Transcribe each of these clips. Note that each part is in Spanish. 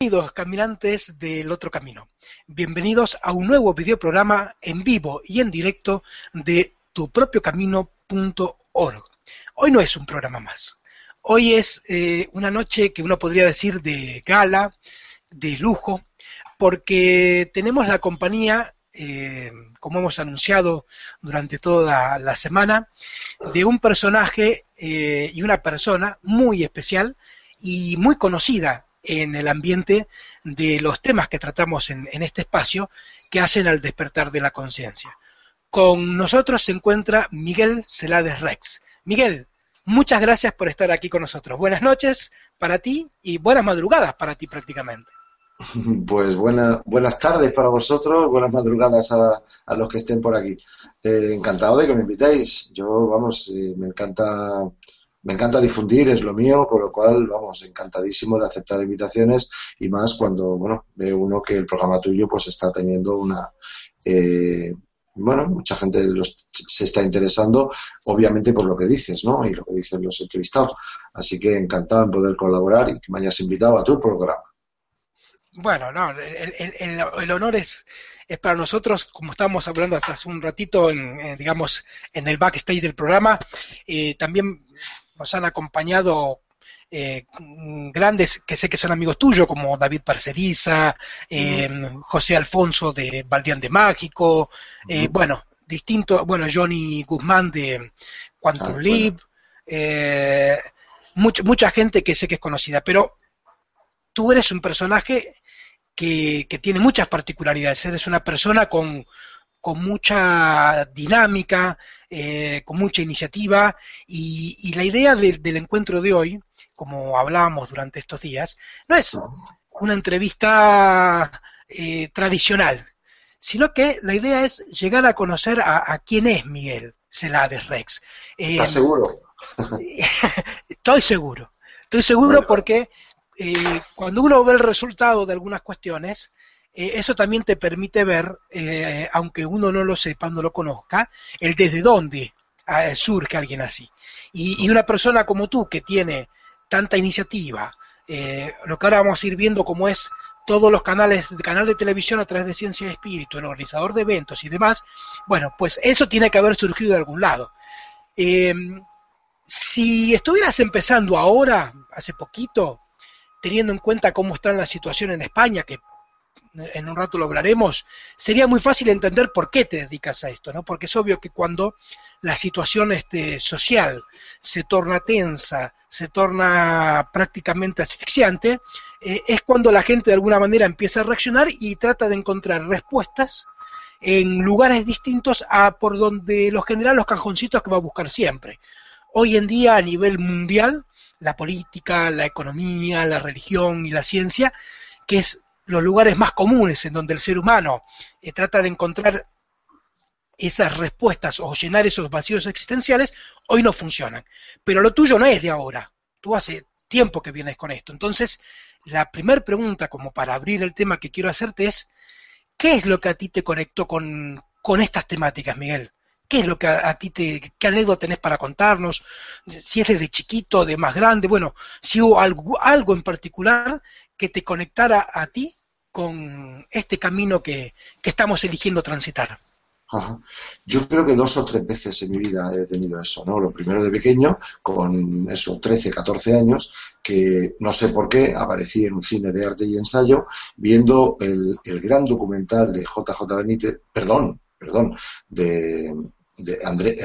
Bienvenidos caminantes del otro camino. Bienvenidos a un nuevo videoprograma en vivo y en directo de tupropiocamino.org. Hoy no es un programa más. Hoy es eh, una noche que uno podría decir de gala, de lujo, porque tenemos la compañía, eh, como hemos anunciado durante toda la semana, de un personaje eh, y una persona muy especial y muy conocida en el ambiente de los temas que tratamos en, este espacio que hacen al despertar de la conciencia. Con nosotros se encuentra Miguel Celades Rex. Miguel, muchas gracias por estar aquí con nosotros. Buenas noches para ti y buenas madrugadas para ti prácticamente. Pues buena, buenas tardes para vosotros, buenas madrugadas a, los que estén por aquí. Eh, encantado de que me invitéis. Yo, vamos, eh, me encanta me encanta difundir, es lo mío, por lo cual, vamos, encantadísimo de aceptar invitaciones y más cuando, bueno, ve uno que el programa tuyo pues está teniendo una, eh, bueno, mucha gente se está interesando, obviamente por lo que dices, ¿no? Y lo que dicen los entrevistados. Así que encantado en poder colaborar y que me hayas invitado a tu programa. Bueno, no, el, honor es, es para nosotros, como estábamos hablando hasta hace un ratito, en, digamos, en el backstage del programa, eh, también nos han acompañado eh, grandes que sé que son amigos tuyos, como David Parceriza, eh, José Alfonso de Valdián de Mágico, eh, bueno, distinto, bueno, Johnny Guzmán de Quantum ah, mucha, mucha gente que sé que es conocida, pero tú eres un personaje que, que tiene muchas particularidades, eres una persona con, con mucha dinámica, eh, con mucha iniciativa y, la idea del encuentro de hoy, como hablábamos durante estos días, no es una entrevista eh, tradicional, sino que la idea es llegar a conocer a, quién es Miguel Celades Rex. Eh, ¿Estás seguro? estoy seguro, estoy seguro porque cuando uno ve el resultado de algunas cuestiones, eh, eso también te permite ver, eh, aunque uno no lo sepa, no lo conozca, el desde dónde eh, surge alguien así. Y, una persona como tú, que tiene tanta iniciativa, lo que ahora vamos a ir viendo como es todos los canales, canal de televisión a través de Ciencia y Espíritu, el organizador de eventos y demás, bueno, pues eso tiene que haber surgido de algún lado. si estuvieras empezando ahora, hace poquito, teniendo en cuenta cómo está la situación en España, que en un rato lo hablaremos, sería muy fácil entender por qué te dedicas a esto, ¿no? Porque es obvio que cuando la situación este, social se torna tensa, se torna prácticamente asfixiante, eh, es cuando la gente de alguna manera empieza a reaccionar y trata de encontrar respuestas en lugares distintos a por donde los generan los cajoncitos que va a buscar siempre. Hoy en día a nivel mundial, la política, la economía, la religión y la ciencia, que es los lugares más comunes en donde el ser humano eh, trata de encontrar esas respuestas o llenar esos vacíos existenciales, hoy no funcionan. Pero lo tuyo no es de ahora. Tú hace tiempo que vienes con esto. Entonces, la primera pregunta, como para abrir el tema que quiero hacerte es, ¿qué es lo que a ti te conectó con, con estas temáticas, Miguel? ¿Qué es lo que a, ti te, qué anécdota tenés para contarnos? Si eres de chiquito, de más grande, bueno, si hubo algo, algo en particular que te conectara a ti con este camino que, estamos eligiendo transitar. Yo creo que dos o tres veces en mi vida he tenido eso, ¿no? Lo primero de pequeño, con eso, 13, 14 años, que no sé por qué aparecí en un cine de arte y ensayo viendo el, gran documental de JJ Benítez, perdón, perdón, de, de André,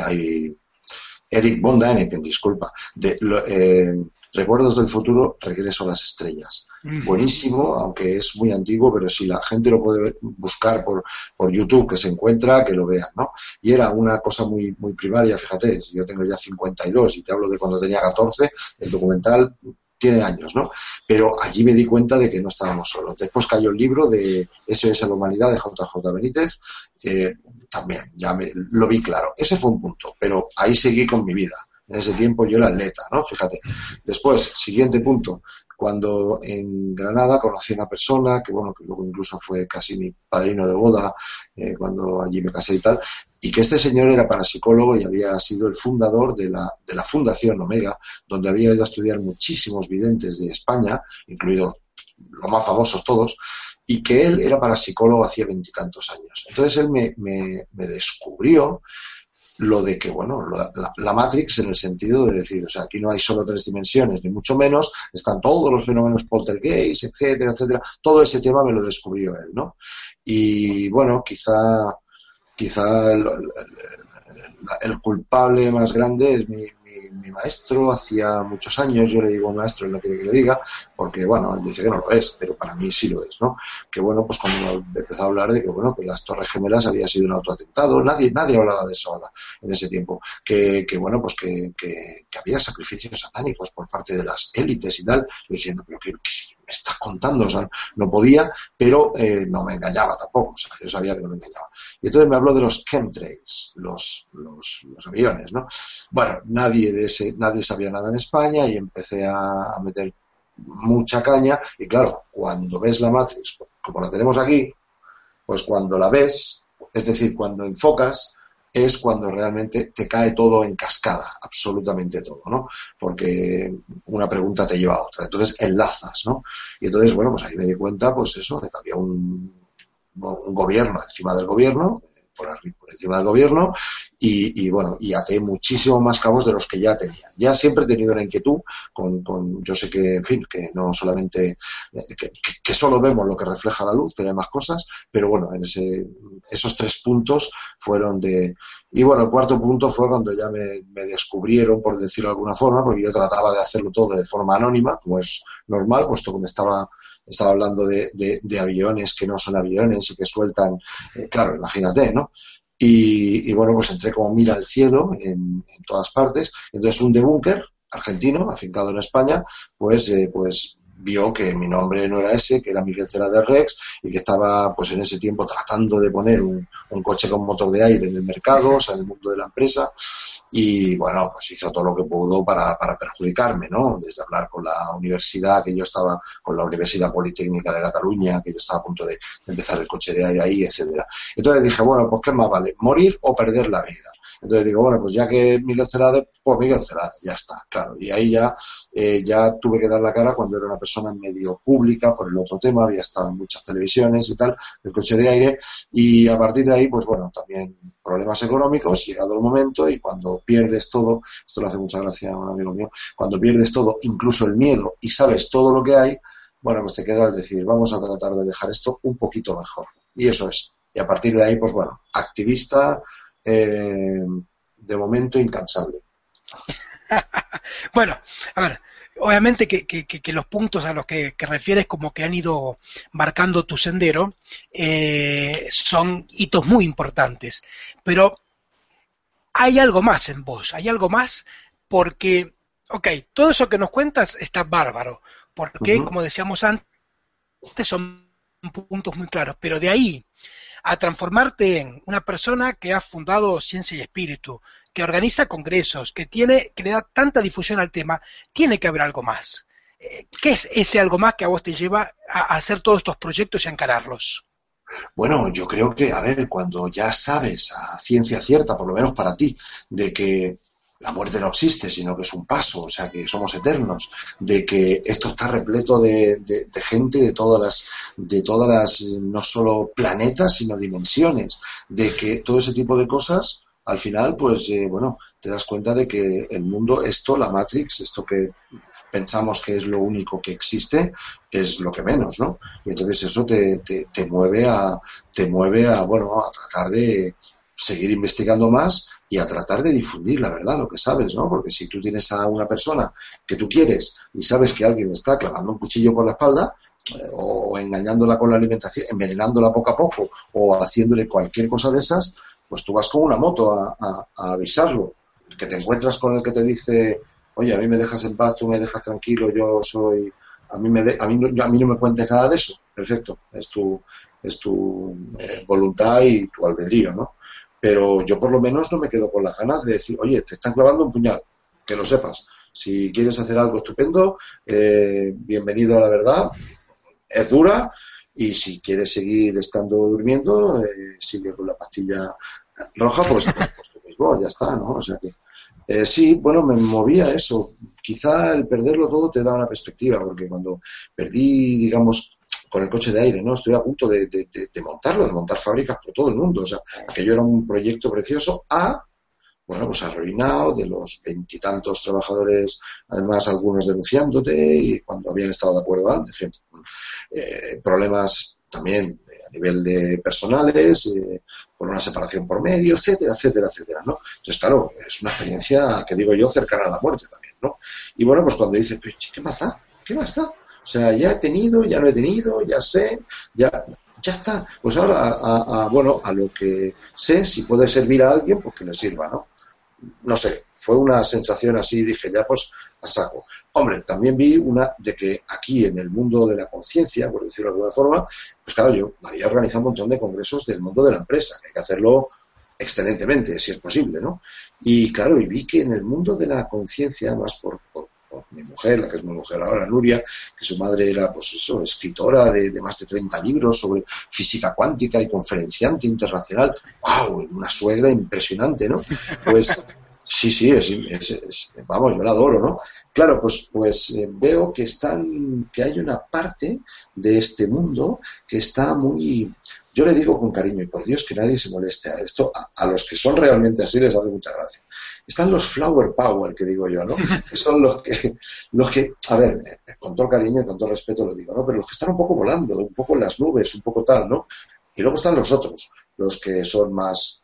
Eric von Däniken, disculpa, de, eh, Recuerdos del futuro, regreso a las estrellas. Buenísimo, aunque es muy antiguo, pero si la gente lo puede buscar por, por YouTube, que se encuentra, que lo vean, ¿no? Y era una cosa muy, muy primaria, fíjate, yo tengo ya 52 y te hablo de cuando tenía 14, el documental tiene años, ¿no? Pero allí me di cuenta de que no estábamos solos. Después cayó el libro de SOS a la Humanidad de JJ Benítez, eh, también, ya me, lo vi claro. Ese fue un punto, pero ahí seguí con mi vida. En ese tiempo yo era atleta, ¿no? Fíjate. Después, siguiente punto, cuando en Granada conocí a una persona que, bueno, que luego incluso fue casi mi padrino de boda, eh, cuando allí me casé y tal, y que este señor era parapsicólogo y había sido el fundador de la, de la Fundación Omega, donde había ido a estudiar muchísimos videntes de España, incluidos los más famosos todos, y que él era parapsicólogo hacía veintitantos años. Entonces él me, me, me descubrió lo de que, bueno, la, Matrix en el sentido de decir, o sea, aquí no hay solo tres dimensiones, ni mucho menos, están todos los fenómenos poltergeist, etcétera, etcétera. Todo ese tema me lo descubrió él, ¿no? Y bueno, quizá, quizá culpable más grande es mi, mi, maestro hacía muchos años, yo le digo maestro, él no quiere que le diga, porque bueno, él dice que no lo es, pero para mí sí lo es, ¿no? Que bueno, pues cuando empezó a hablar de que bueno, que las Torres Gemelas había sido un autoatentado, nadie, nadie hablaba de eso ahora, en ese tiempo, que, que bueno, pues que, que, había sacrificios satánicos por parte de las élites y tal, diciendo, pero que, me estás contando, o sea, no podía, pero eh, no me engañaba tampoco, o sea, yo sabía que no me engañaba. Y entonces me habló de los chemtrails, los, los, los aviones, ¿no? Bueno, nadie de ese, nadie sabía nada en España y empecé a, meter mucha caña y claro, cuando ves la Matrix, como la tenemos aquí, pues cuando la ves, es decir, cuando enfocas, es cuando realmente te cae todo en cascada, absolutamente todo, ¿no? Porque una pregunta te lleva a otra. Entonces enlazas, ¿no? Y entonces, bueno, pues ahí me di cuenta, pues eso, de que había un, un gobierno encima del gobierno, por, por encima del gobierno, y, bueno, y até muchísimo más cabos de los que ya tenía. Ya siempre he tenido una inquietud con, con yo sé que, en fin, que no solamente, eh, que, solo vemos lo que refleja la luz, pero más cosas, pero bueno, en ese, esos tres puntos fueron de, y bueno, el cuarto punto fue cuando ya me, me descubrieron, por decirlo de alguna forma, porque yo trataba de hacerlo todo de forma anónima, como es normal, puesto que me estaba estaba hablando de, aviones que no son aviones y que sueltan, eh, claro, imagínate, ¿no? Y, bueno, pues entré como mira al cielo en, todas partes. Entonces un debunker argentino, afincado en España, pues, eh, pues vio que mi nombre no era ese, que era Miguel Cera de Rex y que estaba pues en ese tiempo tratando de poner un, coche con motor de aire en el mercado, o sea, en el mundo de la empresa y bueno, pues hizo todo lo que pudo para, para perjudicarme, ¿no? Desde hablar con la universidad, que yo estaba, con la Universidad Politécnica de Cataluña, que yo estaba a punto de empezar el coche de aire ahí, etcétera. Entonces dije, bueno, pues qué más vale, morir o perder la vida. Entonces digo, bueno, pues ya que Miguel Celade, pues Miguel Celade, ya está, claro. Y ahí ya, eh, ya tuve que dar la cara cuando era una persona medio pública por el otro tema, había estado en muchas televisiones y tal, el coche de aire, y a partir de ahí, pues bueno, también problemas económicos, llegado el momento, y cuando pierdes todo, esto le hace mucha gracia a un amigo mío, cuando pierdes todo, incluso el miedo, y sabes todo lo que hay, bueno, pues te queda el decir, vamos a tratar de dejar esto un poquito mejor. Y eso es. Y a partir de ahí, pues bueno, activista, eh, de momento incansable. bueno, a ver, obviamente que, los puntos a los que, refieres como que han ido marcando tu sendero eh, son hitos muy importantes, pero hay algo más en vos, hay algo más porque, ok, todo eso que nos cuentas está bárbaro, porque como decíamos antes, son puntos muy claros, pero de ahí a transformarte en una persona que ha fundado Ciencia y Espíritu, que organiza congresos, que tiene, que le da tanta difusión al tema, tiene que haber algo más. Eh, ¿Qué es ese algo más que a vos te lleva a hacer todos estos proyectos y a encararlos? Bueno, yo creo que, a ver, cuando ya sabes a ciencia cierta, por lo menos para ti, de que la muerte no existe, sino que es un paso, o sea, que somos eternos, de que esto está repleto de, gente de todas las, de todas las, no solo planetas, sino dimensiones, de que todo ese tipo de cosas, al final, pues, eh, bueno, te das cuenta de que el mundo, esto, la Matrix, esto que pensamos que es lo único que existe, es lo que menos, ¿no? Y entonces eso te, te, te mueve a, te mueve a, bueno, a tratar de seguir investigando más y a tratar de difundir la verdad, lo que sabes, ¿no? Porque si tú tienes a una persona que tú quieres y sabes que alguien está clavando un cuchillo por la espalda, eh, o engañándola con la alimentación, envenenándola poco a poco, o haciéndole cualquier cosa de esas, pues tú vas con una moto a, a, avisarlo. Que te encuentras con el que te dice, oye, a mí me dejas en paz, tú me dejas tranquilo, yo soy, a mí, me a mí, a mí no me cuentes nada de eso, perfecto, es tu, es tu eh, voluntad y tu albedrío, ¿no? Pero yo por lo menos no me quedo con las ganas de decir, oye, te están clavando un puñal, que lo sepas. Si quieres hacer algo estupendo, eh, bienvenido a la verdad, es dura, y si quieres seguir estando durmiendo, eh, sigue con la pastilla roja, pues, pues tú mismo, ya está, ¿no? O sea que, eh, sí, bueno, me movía eso. Quizá el perderlo todo te da una perspectiva, porque cuando perdí, digamos, con el coche de aire, ¿no? Estoy a punto de, de, montarlo, de montar fábricas por todo el mundo. O sea, aquello era un proyecto precioso a, bueno, pues arruinado, de los veintitantos trabajadores, además algunos denunciándote y cuando habían estado de acuerdo antes, en fin, eh, problemas también a nivel de personales, eh, por una separación por medio, etcétera, etcétera, etcétera, ¿no? Entonces, claro, es una experiencia que digo yo cercana a la muerte también, ¿no? Y bueno, pues cuando dices, ¿qué más da? ¿Qué más da? O sea, ya he tenido, ya no he tenido, ya sé, ya, ya está. Pues ahora, a, bueno, a lo que sé, si puede servir a alguien, pues que le sirva, ¿no? No sé, fue una sensación así, dije, ya pues a saco. Hombre, también vi una de que aquí en el mundo de la conciencia, por decirlo de alguna forma, pues claro, yo había organizado un montón de congresos del mundo de la empresa, que hay que hacerlo excelentemente, si es posible, ¿no? Y claro, y vi que en el mundo de la conciencia, más por, mi mujer, la que es mi mujer ahora, Nuria, que su madre era, pues eso, escritora de, más de 30 libros sobre física cuántica y conferenciante internacional. ¡Wow! Una suegra impresionante, ¿no? Pues sí, sí, es, vamos, yo la adoro, ¿no? Claro, pues, pues eh, veo que están, que hay una parte de este mundo que está muy, yo le digo con cariño, y por Dios que nadie se moleste a esto, a, los que son realmente así les hace mucha gracia. Están los flower power, que digo yo, ¿no? Que son los que, los que, a ver, eh, con todo cariño y con todo respeto lo digo, ¿no? Pero los que están un poco volando, un poco en las nubes, un poco tal, ¿no? Y luego están los otros, los que son más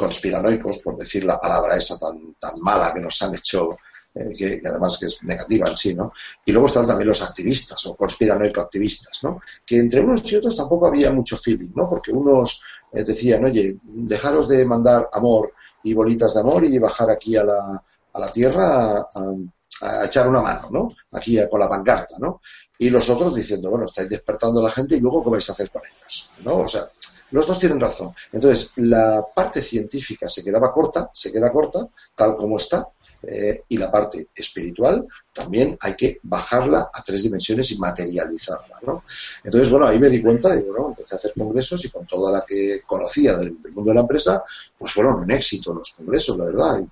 conspiranoicos, por decir la palabra esa tan, tan mala que nos han hecho eh, que, además que es negativa en sí, ¿no? Y luego están también los activistas o conspiranoico-activistas, ¿no? Que entre unos y otros tampoco había mucho feeling, ¿no? Porque unos eh, decían, oye, dejaros de mandar amor y bolitas de amor y bajar aquí a la, a la tierra a, echar una mano, ¿no? Aquí con la pancarta, ¿no? Y los otros diciendo, bueno, estáis despertando a la gente y luego, ¿qué vais a hacer con ellos? ¿No? O sea, los dos tienen razón. Entonces, la parte científica se quedaba corta, se queda corta, tal como está, eh, y la parte espiritual también hay que bajarla a tres dimensiones y materializarla, ¿no? Entonces, bueno, ahí me di cuenta y bueno, empecé a hacer congresos y con toda la que conocía del, mundo de la empresa, pues fueron un éxito los congresos, la verdad.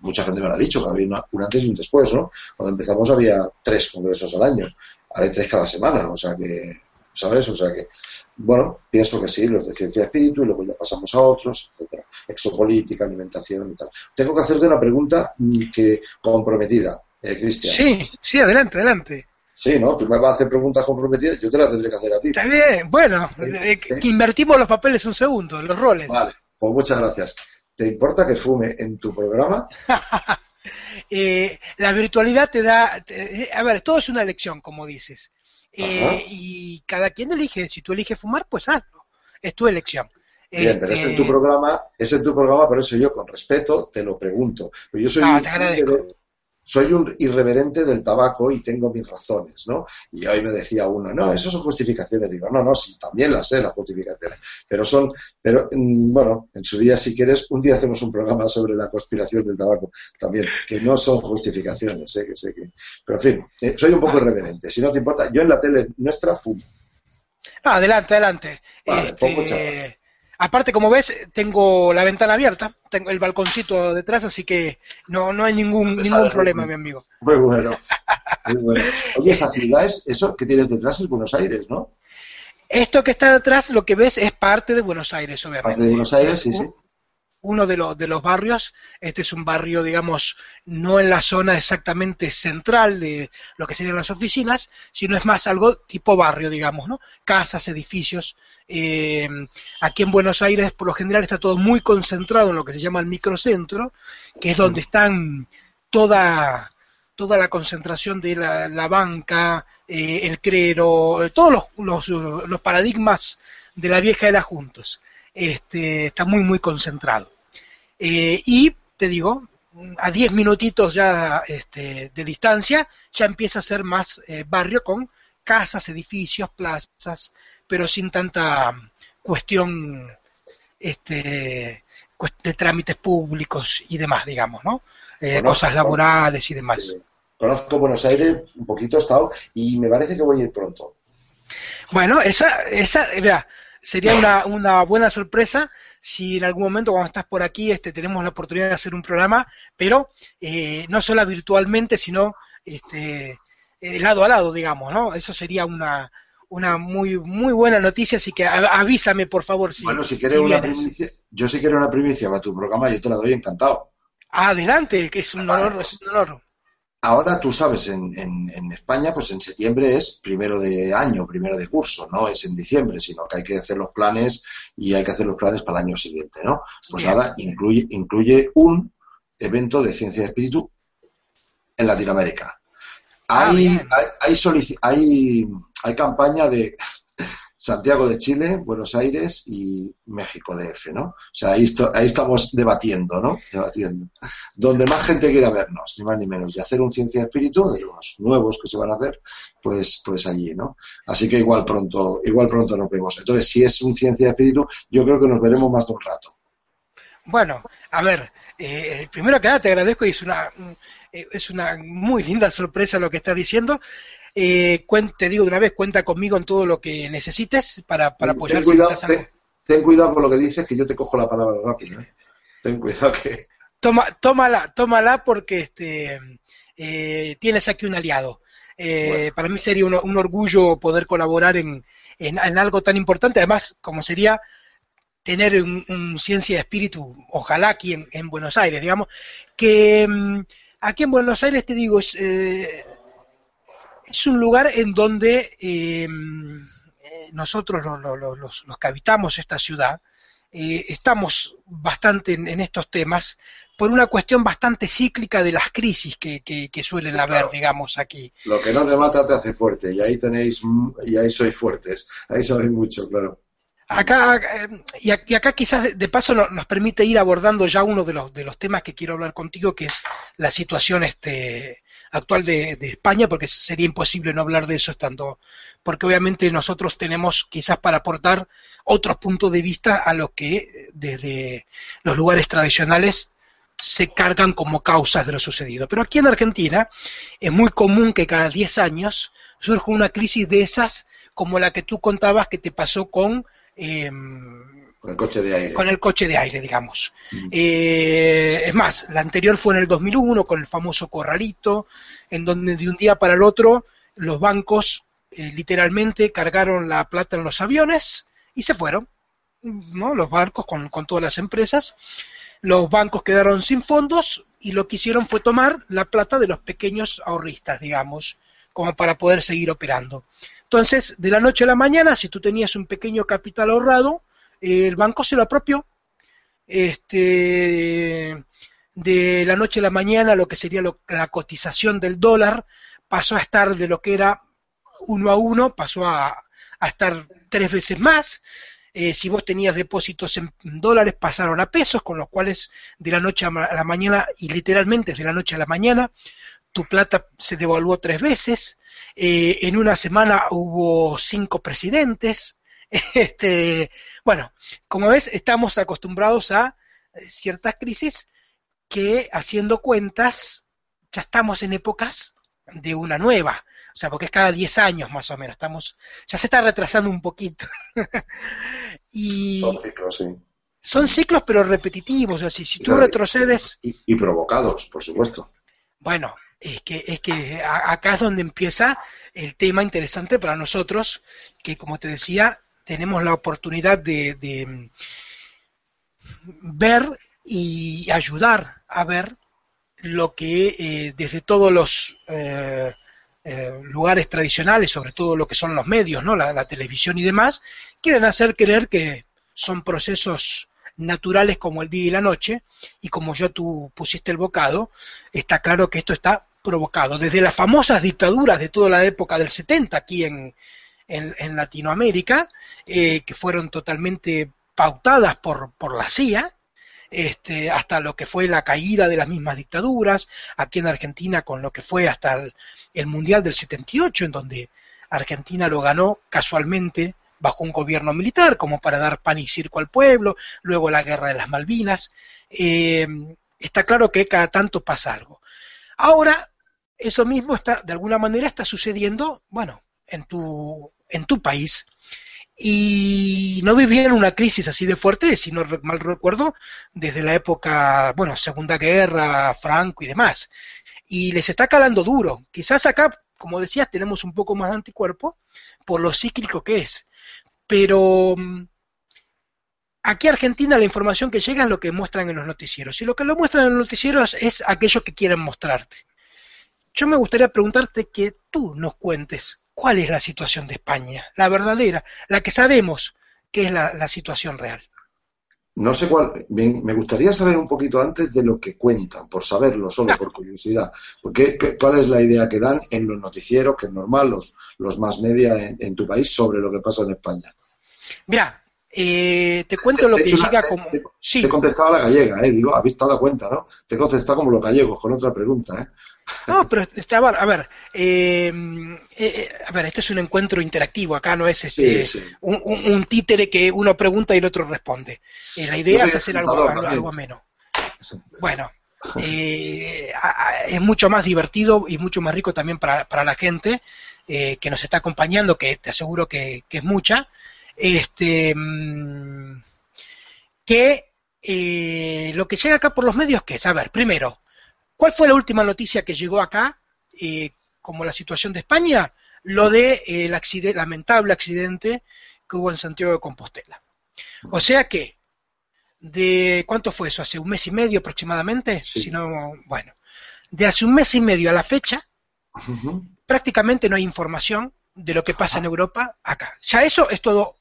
mucha gente me lo ha dicho, que había un antes y un después, ¿no? Cuando empezamos había tres congresos al año, ahora hay tres cada semana, o sea que ¿sabes? O sea que, bueno, pienso que sí, los de ciencia espíritu y luego ya pasamos a otros, etcétera. Exopolítica, alimentación y tal. Tengo que hacerte una pregunta mm, que comprometida, eh, Cristian. Sí, sí, adelante, adelante. Sí, ¿no? Tú me vas a hacer preguntas comprometidas, yo te las tendré que hacer a ti. Está bien, bueno, eh, eh, invertimos los papeles un segundo, los roles. Vale, pues muchas gracias. ¿Te importa que fume en tu programa? la virtualidad te da, a ver, todo es una elección, como dices. Eh, y cada quien elige, si tú eliges fumar, pues hazlo, es tu elección. Bien, pero es en tu este, programa, es en tu programa, por eso yo con respeto te lo pregunto. Pero yo soy ah, soy un irreverente del tabaco y tengo mis razones, ¿no? Y hoy me decía uno, no, eso son justificaciones. Digo, no, no, sí, también las sé, las justificaciones. Pero son, pero mm, bueno, en su día, si quieres, un día hacemos un programa sobre la conspiración del tabaco también, que no son justificaciones, ¿eh? que sé que. Pero en fin, eh, soy un poco irreverente. Si no te importa, yo en la tele nuestra fumo. Ah, adelante, adelante. Vale, este... Aparte, como ves, tengo la ventana abierta, tengo el balconcito detrás, así que no, no hay ningún, ningún problema, mi amigo. Muy bueno, muy bueno. Oye, esa ciudad es eso que tienes detrás es Buenos Aires, ¿no? Esto que está detrás, lo que ves, es parte de Buenos Aires, obviamente. Parte de Buenos Aires, sí, sí uno de, los de los barrios. Este es un barrio, digamos, no en la zona exactamente central de lo que serían las oficinas, sino es más algo tipo barrio, digamos, ¿no? Casas, edificios. Eh, aquí en Buenos Aires, por lo general, está todo muy concentrado en lo que se llama el microcentro, que es donde están toda toda la concentración de la, banca, eh, el clero, todos los, los, paradigmas de la vieja era juntos. Este, está muy, muy concentrado. Eh, y te digo, a 10 minutitos ya este, de distancia, ya empieza a ser más eh, barrio con casas, edificios, plazas, pero sin tanta cuestión este, de trámites públicos y demás, digamos, ¿no? Eh, cosas laborales y demás. Conozco Buenos Aires, un poquito he estado, y me parece que voy a ir pronto. Bueno, esa, esa, vea, sería una, una buena sorpresa si en algún momento cuando estás por aquí este, tenemos la oportunidad de hacer un programa, pero eh, no solo virtualmente, sino este, eh, lado a lado, digamos, ¿no? Eso sería una, una muy muy buena noticia, así que avísame por favor. Si, bueno, si quieres una primicia, yo si quiero una primicia para tu programa, yo te la doy encantado. Adelante, que es un honor, es un honor. Ahora tú sabes, en, en, España, pues en septiembre es primero de año, primero de curso, no es en diciembre, sino que hay que hacer los planes y hay que hacer los planes para el año siguiente, ¿no? Pues nada, incluye, incluye un evento de ciencia de espíritu en Latinoamérica. Ah, hay, hay, hay, hay campaña de Santiago de Chile, Buenos Aires y México DF, ¿no? O sea, ahí, estamos debatiendo, ¿no? Debatiendo. Donde más gente quiera vernos, ni más ni menos, y hacer un ciencia de espíritu de los nuevos que se van a hacer, pues, pues allí, ¿no? Así que igual pronto, igual pronto nos vemos. Entonces, si es un ciencia de espíritu, yo creo que nos veremos más de un rato. Bueno, a ver, eh, primero que nada te agradezco y es una, eh, es una muy linda sorpresa lo que estás diciendo. Eh, te digo de una vez, cuenta conmigo en todo lo que necesites para, para apoyar. Ten cuidado, ten, cuidado con lo que dices, que yo te cojo la palabra rápido. ¿eh? Ten cuidado que... Toma, tómala, tómala porque este, eh, tienes aquí un aliado. Eh, para mí sería un, orgullo poder colaborar en, en, algo tan importante, además como sería tener un, ciencia de espíritu, ojalá aquí en, en Buenos Aires, digamos, que mm, aquí en Buenos Aires te digo, es, eh, es un lugar en donde eh, nosotros los, que habitamos esta ciudad eh, estamos bastante en, estos temas por una cuestión bastante cíclica de las crisis que, suelen haber, digamos, aquí. Lo que no te mata te hace fuerte, y ahí tenéis, y ahí sois fuertes, ahí sabéis mucho, claro. Acá, eh, y acá quizás de paso nos permite ir abordando ya uno de los, de los temas que quiero hablar contigo, que es la situación este, actual de, España, porque sería imposible no hablar de eso estando, porque obviamente nosotros tenemos quizás para aportar otros puntos de vista a lo que desde los lugares tradicionales se cargan como causas de lo sucedido. Pero aquí en Argentina es muy común que cada 10 años surja una crisis de esas como la que tú contabas que te pasó con em, con el coche de aire. Con el coche de aire, digamos. Eh, es más, la anterior fue en el 2001 con el famoso corralito, en donde de un día para el otro los bancos eh, literalmente cargaron la plata en los aviones y se fueron. ¿no? Los barcos con, con todas las empresas. Los bancos quedaron sin fondos y lo que hicieron fue tomar la plata de los pequeños ahorristas, digamos, como para poder seguir operando. Entonces, de la noche a la mañana, si tú tenías un pequeño capital ahorrado, el banco se lo apropió. Este, de la noche a la mañana, lo que sería la cotización del dólar pasó a estar de lo que era uno a uno, pasó a, estar tres veces más. Eh, si vos tenías depósitos en dólares, pasaron a pesos, con los cuales de la noche a la mañana, y literalmente de la noche a la mañana, tu plata se devaluó tres veces. Eh, en una semana hubo cinco presidentes. Este, bueno, como ves, estamos acostumbrados a eh, ciertas crisis que haciendo cuentas ya estamos en épocas de una nueva, o sea, porque es cada 10 años más o menos, estamos, ya se está retrasando un poquito. y son ciclos, sí. Son ciclos pero repetitivos, o sea, si, tú retrocedes... Y, provocados, por supuesto. Bueno, es que, es que acá es donde empieza el tema interesante para nosotros, que como te decía, tenemos la oportunidad de, ver y ayudar a ver lo que eh, desde todos los eh, eh, lugares tradicionales, sobre todo lo que son los medios, ¿no? La, televisión y demás, quieren hacer creer que son procesos naturales como el día y la noche, y como ya tú pusiste el bocado, está claro que esto está provocado. Desde las famosas dictaduras de toda la época del 70 aquí en, en, Latinoamérica, eh, que fueron totalmente pautadas por, por la CIA, este, hasta lo que fue la caída de las mismas dictaduras, aquí en Argentina con lo que fue hasta el, el Mundial del 78, en donde Argentina lo ganó casualmente bajo un gobierno militar, como para dar pan y circo al pueblo, luego la guerra de las Malvinas. Eh, está claro que cada tanto pasa algo. Ahora, eso mismo está, de alguna manera, está sucediendo, bueno, en tu, en tu país. Y no vivían una crisis así de fuerte, si no mal recuerdo, desde la época, bueno, Segunda Guerra, Franco y demás. Y les está calando duro. Quizás acá, como decías, tenemos un poco más de anticuerpo por lo cíclico que es. Pero mm, aquí a Argentina la información que llega es lo que muestran en los noticieros. Y lo que lo muestran en los noticieros es aquello que quieren mostrarte. Yo me gustaría preguntarte que tú nos cuentes cuál es la situación de España, la verdadera, la que sabemos que es la, situación real. No sé cuál, me, gustaría saber un poquito antes de lo que cuentan, por saberlo, solo por curiosidad. Porque, ¿Cuál es la idea que dan en los noticieros, que es normal, los, los más media en, tu país, sobre lo que pasa en España? Mira, eh, te cuento lo que llega como. Te, sí. te he contestado a la gallega, ¿eh? Digo, habéis dado cuenta, ¿no? Te he contestado como los gallegos, con otra pregunta, ¿eh? No, pero estaba, a ver, eh, eh, a ver, esto es un encuentro interactivo, acá no es este, Un, títere que uno pregunta y el otro responde. Eh, la idea es hacer algo, algo, ameno. Bueno, es mucho más divertido y mucho más rico también para, para la gente que nos está acompañando, que te aseguro que, que es mucha, este, mm, que lo que llega acá por los medios, que es, a ver, primero, ¿Cuál fue la última noticia que llegó acá, eh, como la situación de España? Lo de eh, el lamentable accidente que hubo en Santiago de Compostela. O sea que, de ¿cuánto fue eso? ¿Hace un mes y medio aproximadamente? Si no, bueno, de hace un mes y medio a la fecha, prácticamente no hay información de lo que pasa en Europa acá. Ya eso es todo,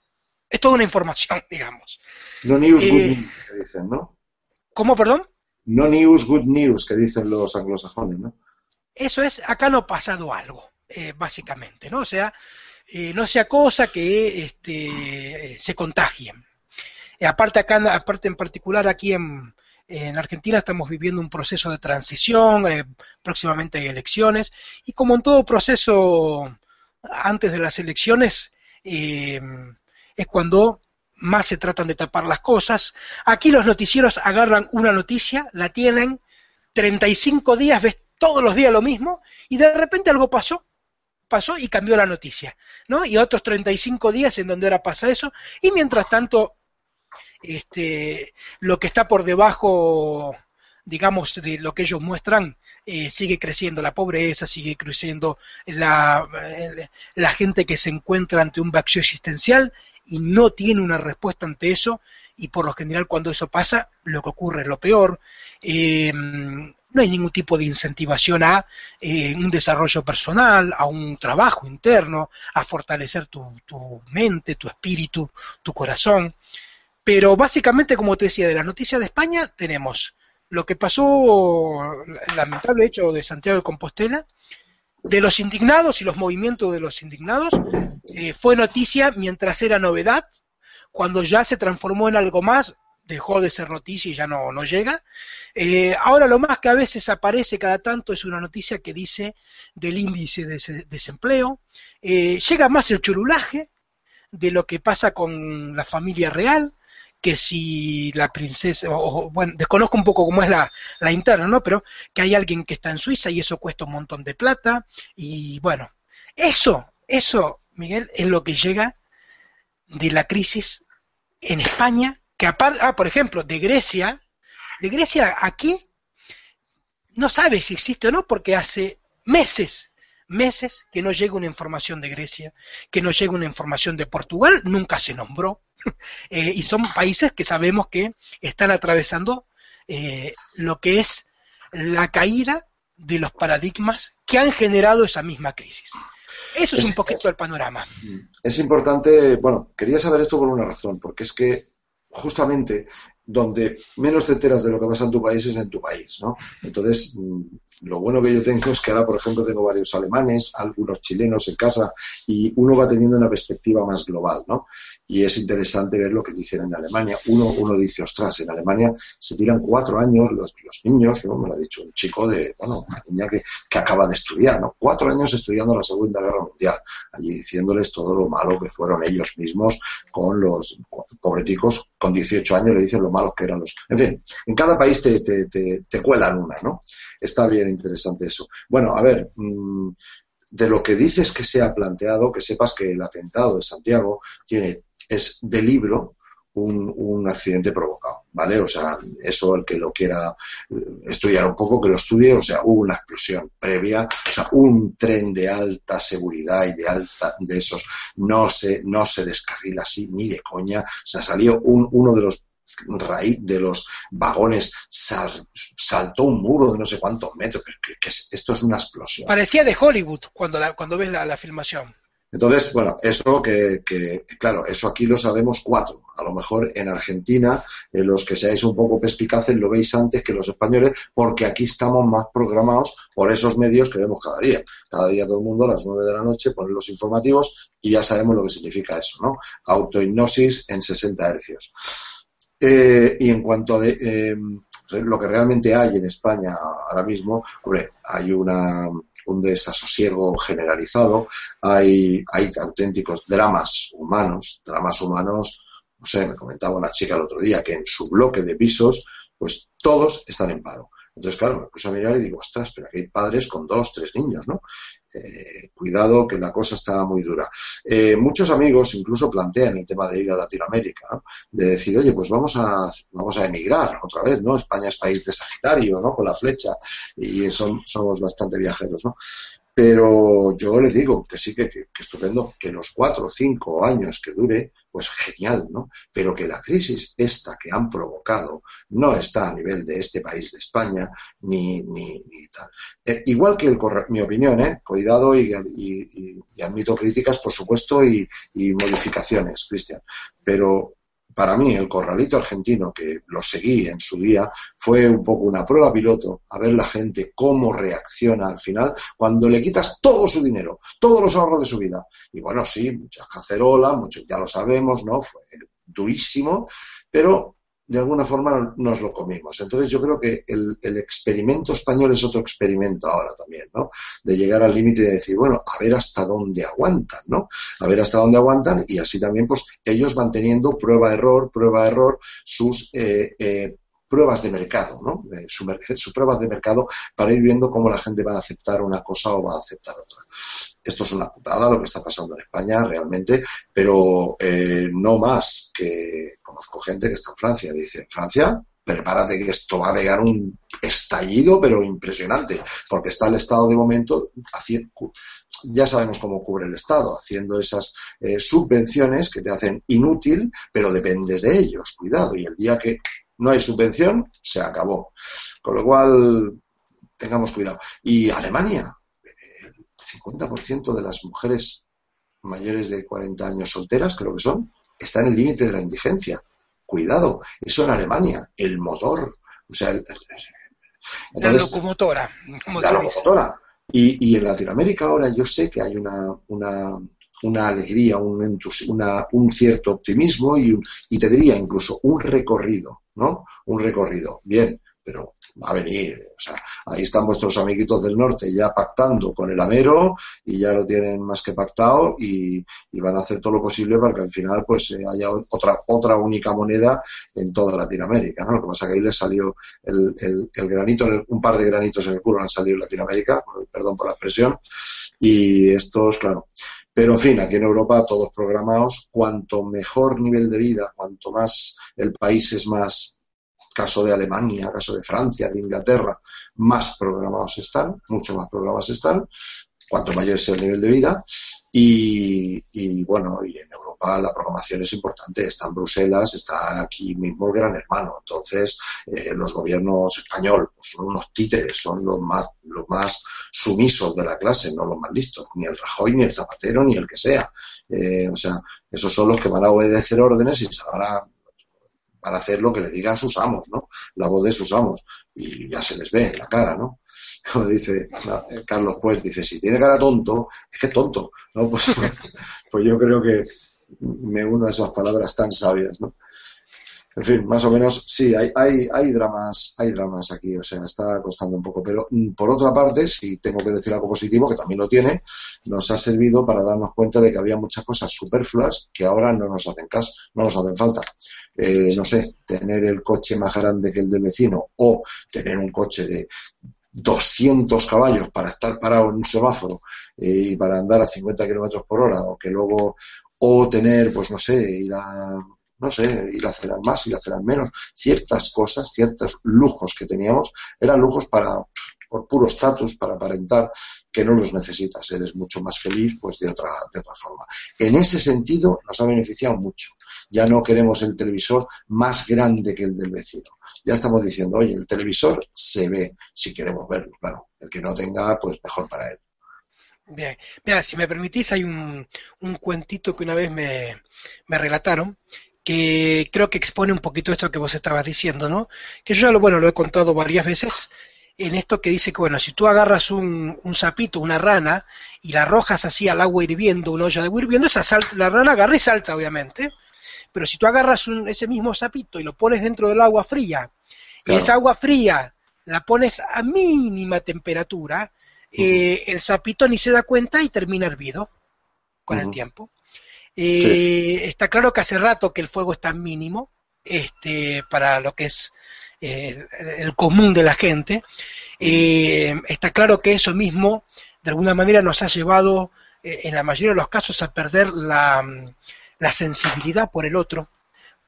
es toda una información, digamos. No news, good eh, news, que dicen, ¿no? ¿Cómo, perdón? No news, good news, que dicen los anglosajones, ¿no? Eso es, acá no ha pasado algo, eh, básicamente, ¿no? O sea, eh, no sea cosa que este, se contagien. Eh, aparte acá, aparte en particular aquí en, en Argentina estamos viviendo un proceso de transición, próximamente hay elecciones, y como en todo proceso antes de las elecciones, es cuando más se tratan de tapar las cosas. Aquí los noticieros agarran una noticia, la tienen, 35 días, ves todos los días lo mismo, y de repente algo pasó, pasó y cambió la noticia, ¿no? Y otros 35 días en donde ahora pasa eso, y mientras tanto, este, lo que está por debajo, digamos, de lo que ellos muestran, eh, sigue creciendo la pobreza, sigue creciendo la, la gente que se encuentra ante un vacío existencial y no tiene una respuesta ante eso y por lo general cuando eso pasa lo que ocurre es lo peor. Eh, no hay ningún tipo de incentivación a eh, un desarrollo personal, a un trabajo interno, a fortalecer tu, tu, mente, tu espíritu, tu corazón. Pero básicamente, como te decía, de las noticias de España tenemos lo que pasó, el lamentable hecho de Santiago de Compostela, de los indignados y los movimientos de los indignados eh, fue noticia mientras era novedad, cuando ya se transformó en algo más, dejó de ser noticia y ya no, no llega. Eh, ahora lo más que a veces aparece cada tanto es una noticia que dice del índice de desempleo. Eh, llega más el churulaje de lo que pasa con la familia real, que si la princesa, o, bueno, desconozco un poco cómo es la, la interna, ¿no? Pero que hay alguien que está en Suiza y eso cuesta un montón de plata. Y bueno, eso, eso, Miguel, es lo que llega de la crisis en España, que aparte, ah, por ejemplo, de Grecia, de Grecia aquí no sabe si existe o no, porque hace meses, meses que no llega una información de Grecia, que no llega una información de Portugal, nunca se nombró, Eh, y son países que sabemos que están atravesando eh, lo que es la caída de los paradigmas que han generado esa misma crisis. Eso es, un poquito el panorama. Es importante, bueno, quería saber esto por una razón, porque es que justamente donde menos te enteras de lo que pasa en tu país es en tu país, ¿no? Entonces, mm, lo bueno que yo tengo es que ahora, por ejemplo, tengo varios alemanes, algunos chilenos en casa y uno va teniendo una perspectiva más global, ¿no? Y es interesante ver lo que dicen en Alemania. Uno, uno dice, ostras, en Alemania se tiran cuatro años los, niños, ¿no? Me lo ha dicho un chico de, bueno, una niña que, que acaba de estudiar, ¿no? Cuatro años estudiando la Segunda Guerra Mundial, allí diciéndoles todo lo malo que fueron ellos mismos con los pobreticos con 18 años le dicen lo malos que eran los. En fin, en cada país te, te, te, te cuelan una, ¿no? Está bien interesante eso. Bueno, a ver, mm, de lo que dices que se ha planteado, que sepas que el atentado de Santiago tiene, es de libro, un, un, accidente provocado, ¿vale? O sea, eso el que lo quiera estudiar un poco, que lo estudie, o sea, hubo una explosión previa, o sea, un tren de alta seguridad y de alta, de esos, no se, no se descarrila así, ni de coña, o sea, salió un, uno de los raíz de los vagones sal, saltó un muro de no sé cuántos metros, pero que, que esto es una explosión. Parecía de Hollywood cuando, la, cuando ves la, la filmación. Entonces, bueno, eso que, que, claro, eso aquí lo sabemos cuatro. A lo mejor en Argentina, eh, los que seáis un poco perspicaces lo veis antes que los españoles, porque aquí estamos más programados por esos medios que vemos cada día. Cada día todo el mundo a las nueve de la noche pone los informativos y ya sabemos lo que significa eso, ¿no? Autohipnosis en 60 hercios. Eh, y en cuanto a eh, lo que realmente hay en España ahora mismo, hombre, hay una, un desasosiego generalizado, hay, hay auténticos dramas humanos, dramas humanos, no sé, me comentaba una chica el otro día que en su bloque de pisos, pues todos están en paro. Entonces, claro, me puse a mirar y digo, ostras, pero aquí hay padres con dos, tres niños, ¿no? Eh, cuidado que la cosa está muy dura. Eh, muchos amigos incluso plantean el tema de ir a Latinoamérica, ¿no? de decir, oye, pues vamos a, vamos a emigrar otra vez, ¿no? España es país de Sagitario, ¿no? Con la flecha y somos bastante viajeros, ¿no? Pero yo les digo que sí, que, estupendo, que los cuatro o cinco años que dure, pues genial, ¿no? Pero que la crisis esta que han provocado no está a nivel de este país de España, ni, ni, ni tal. Eh, igual que el mi opinión, ¿eh? Cuidado y, y, y admito críticas, por supuesto, y, modificaciones, Cristian. Pero para mí el corralito argentino, que lo seguí en su día, fue un poco una prueba piloto a ver la gente cómo reacciona al final cuando le quitas todo su dinero, todos los ahorros de su vida. Y bueno, sí, muchas cacerolas, muchos, ya lo sabemos, ¿no? Fue durísimo, pero de alguna forma nos lo comimos. Entonces yo creo que el, el, experimento español es otro experimento ahora también, ¿no? De llegar al límite y de decir, bueno, a ver hasta dónde aguantan, ¿no? A ver hasta dónde aguantan y así también pues ellos van teniendo prueba-error, prueba-error sus eh, eh, pruebas de mercado, ¿no? Eh, su, pruebas de mercado para ir viendo cómo la gente va a aceptar una cosa o va a aceptar otra. Esto es una putada lo que está pasando en España realmente, pero eh, no más que conozco gente que está en Francia. Dice, Francia, prepárate que esto va a pegar un estallido, pero impresionante, porque está el Estado de momento haciendo, ya sabemos cómo cubre el Estado, haciendo esas eh, subvenciones que te hacen inútil, pero dependes de ellos, cuidado, y el día que no hay subvención, se acabó. Con lo cual, tengamos cuidado. Y Alemania, el 50% de las mujeres mayores de 40 años solteras, creo que son, está en el límite de la indigencia. Cuidado, eso en Alemania, el motor, o sea, el, entonces, la locomotora. La locomotora. Y, y, en Latinoamérica ahora yo sé que hay una, una, una alegría, un, una, un cierto optimismo y, y te diría incluso un recorrido ¿no? Un recorrido. Bien, pero va a venir. O sea, ahí están vuestros amiguitos del norte ya pactando con el Amero y ya lo tienen más que pactado y, van a hacer todo lo posible para que al final pues eh, haya otra otra única moneda en toda Latinoamérica. ¿no? Lo que pasa es que ahí le salió el, el, el granito, un par de granitos en el culo han salido en Latinoamérica, perdón por la expresión, y estos, claro. Pero en fin, aquí en Europa todos programados, cuanto mejor nivel de vida, cuanto más el país es más, caso de Alemania, caso de Francia, de Inglaterra, más programados están, mucho más programados están, cuanto mayor es el nivel de vida. Y, y, bueno, y en Europa la programación es importante. Está en Bruselas, está aquí mismo el gran hermano. Entonces, eh, los gobiernos españoles pues son unos títeres, son los más, los más sumisos de la clase, no los más listos. Ni el Rajoy, ni el Zapatero, ni el que sea. Eh, o sea, esos son los que van a obedecer órdenes y se van a para hacer lo que le digan sus amos, ¿no? La voz de sus amos. Y ya se les ve en la cara, ¿no? Como dice Carlos Pues, dice, si tiene cara tonto, es que tonto, ¿no? Pues, pues, pues yo creo que me uno a esas palabras tan sabias, ¿no? En fin, más o menos, sí, hay, hay, hay dramas, hay dramas aquí, o sea, está costando un poco. Pero mm, por otra parte, si tengo que decir algo positivo, que también lo tiene, nos ha servido para darnos cuenta de que había muchas cosas superfluas que ahora no nos hacen caso, no nos hacen falta. Eh, no sé, tener el coche más grande que el del vecino o tener un coche de 200 caballos para estar parado en un semáforo eh, y para andar a 50 kilómetros por hora o que luego o tener pues no sé ir a no sé, ir a cenar más, ir a cenar menos. Ciertas cosas, ciertos lujos que teníamos, eran lujos para, por puro estatus, para aparentar que no los necesitas. Eres mucho más feliz, pues de otra, de otra forma. En ese sentido, nos ha beneficiado mucho. Ya no queremos el televisor más grande que el del vecino. Ya estamos diciendo, oye, el televisor se ve si queremos verlo, claro. El que no tenga, pues mejor para él. Bien, mira, si me permitís, hay un, un cuentito que una vez me, me relataron, que creo que expone un poquito esto que vos estabas diciendo, ¿no? Que yo ya lo, bueno, lo he contado varias veces, en esto que dice que, bueno, si tú agarras un, un sapito, una rana, y la arrojas así al agua hirviendo, una olla de agua hirviendo, esa salta, la rana agarra y salta, obviamente, pero si tú agarras un, ese mismo sapito y lo pones dentro del agua fría, y esa agua fría la pones a mínima temperatura, eh, el sapito ni se da cuenta y termina hervido con el tiempo. Eh, está claro que hace rato que el fuego está mínimo este, para lo que es eh, el común de la gente. Eh, está claro que eso mismo, de alguna manera, nos ha llevado, en la mayoría de los casos, a perder la, la sensibilidad por el otro.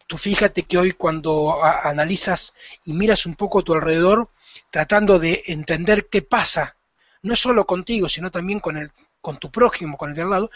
Tú fíjate que hoy cuando analizas y miras un poco a tu alrededor, tratando de entender qué pasa, no solo contigo, sino también con, el, con tu prójimo, con el de al lado,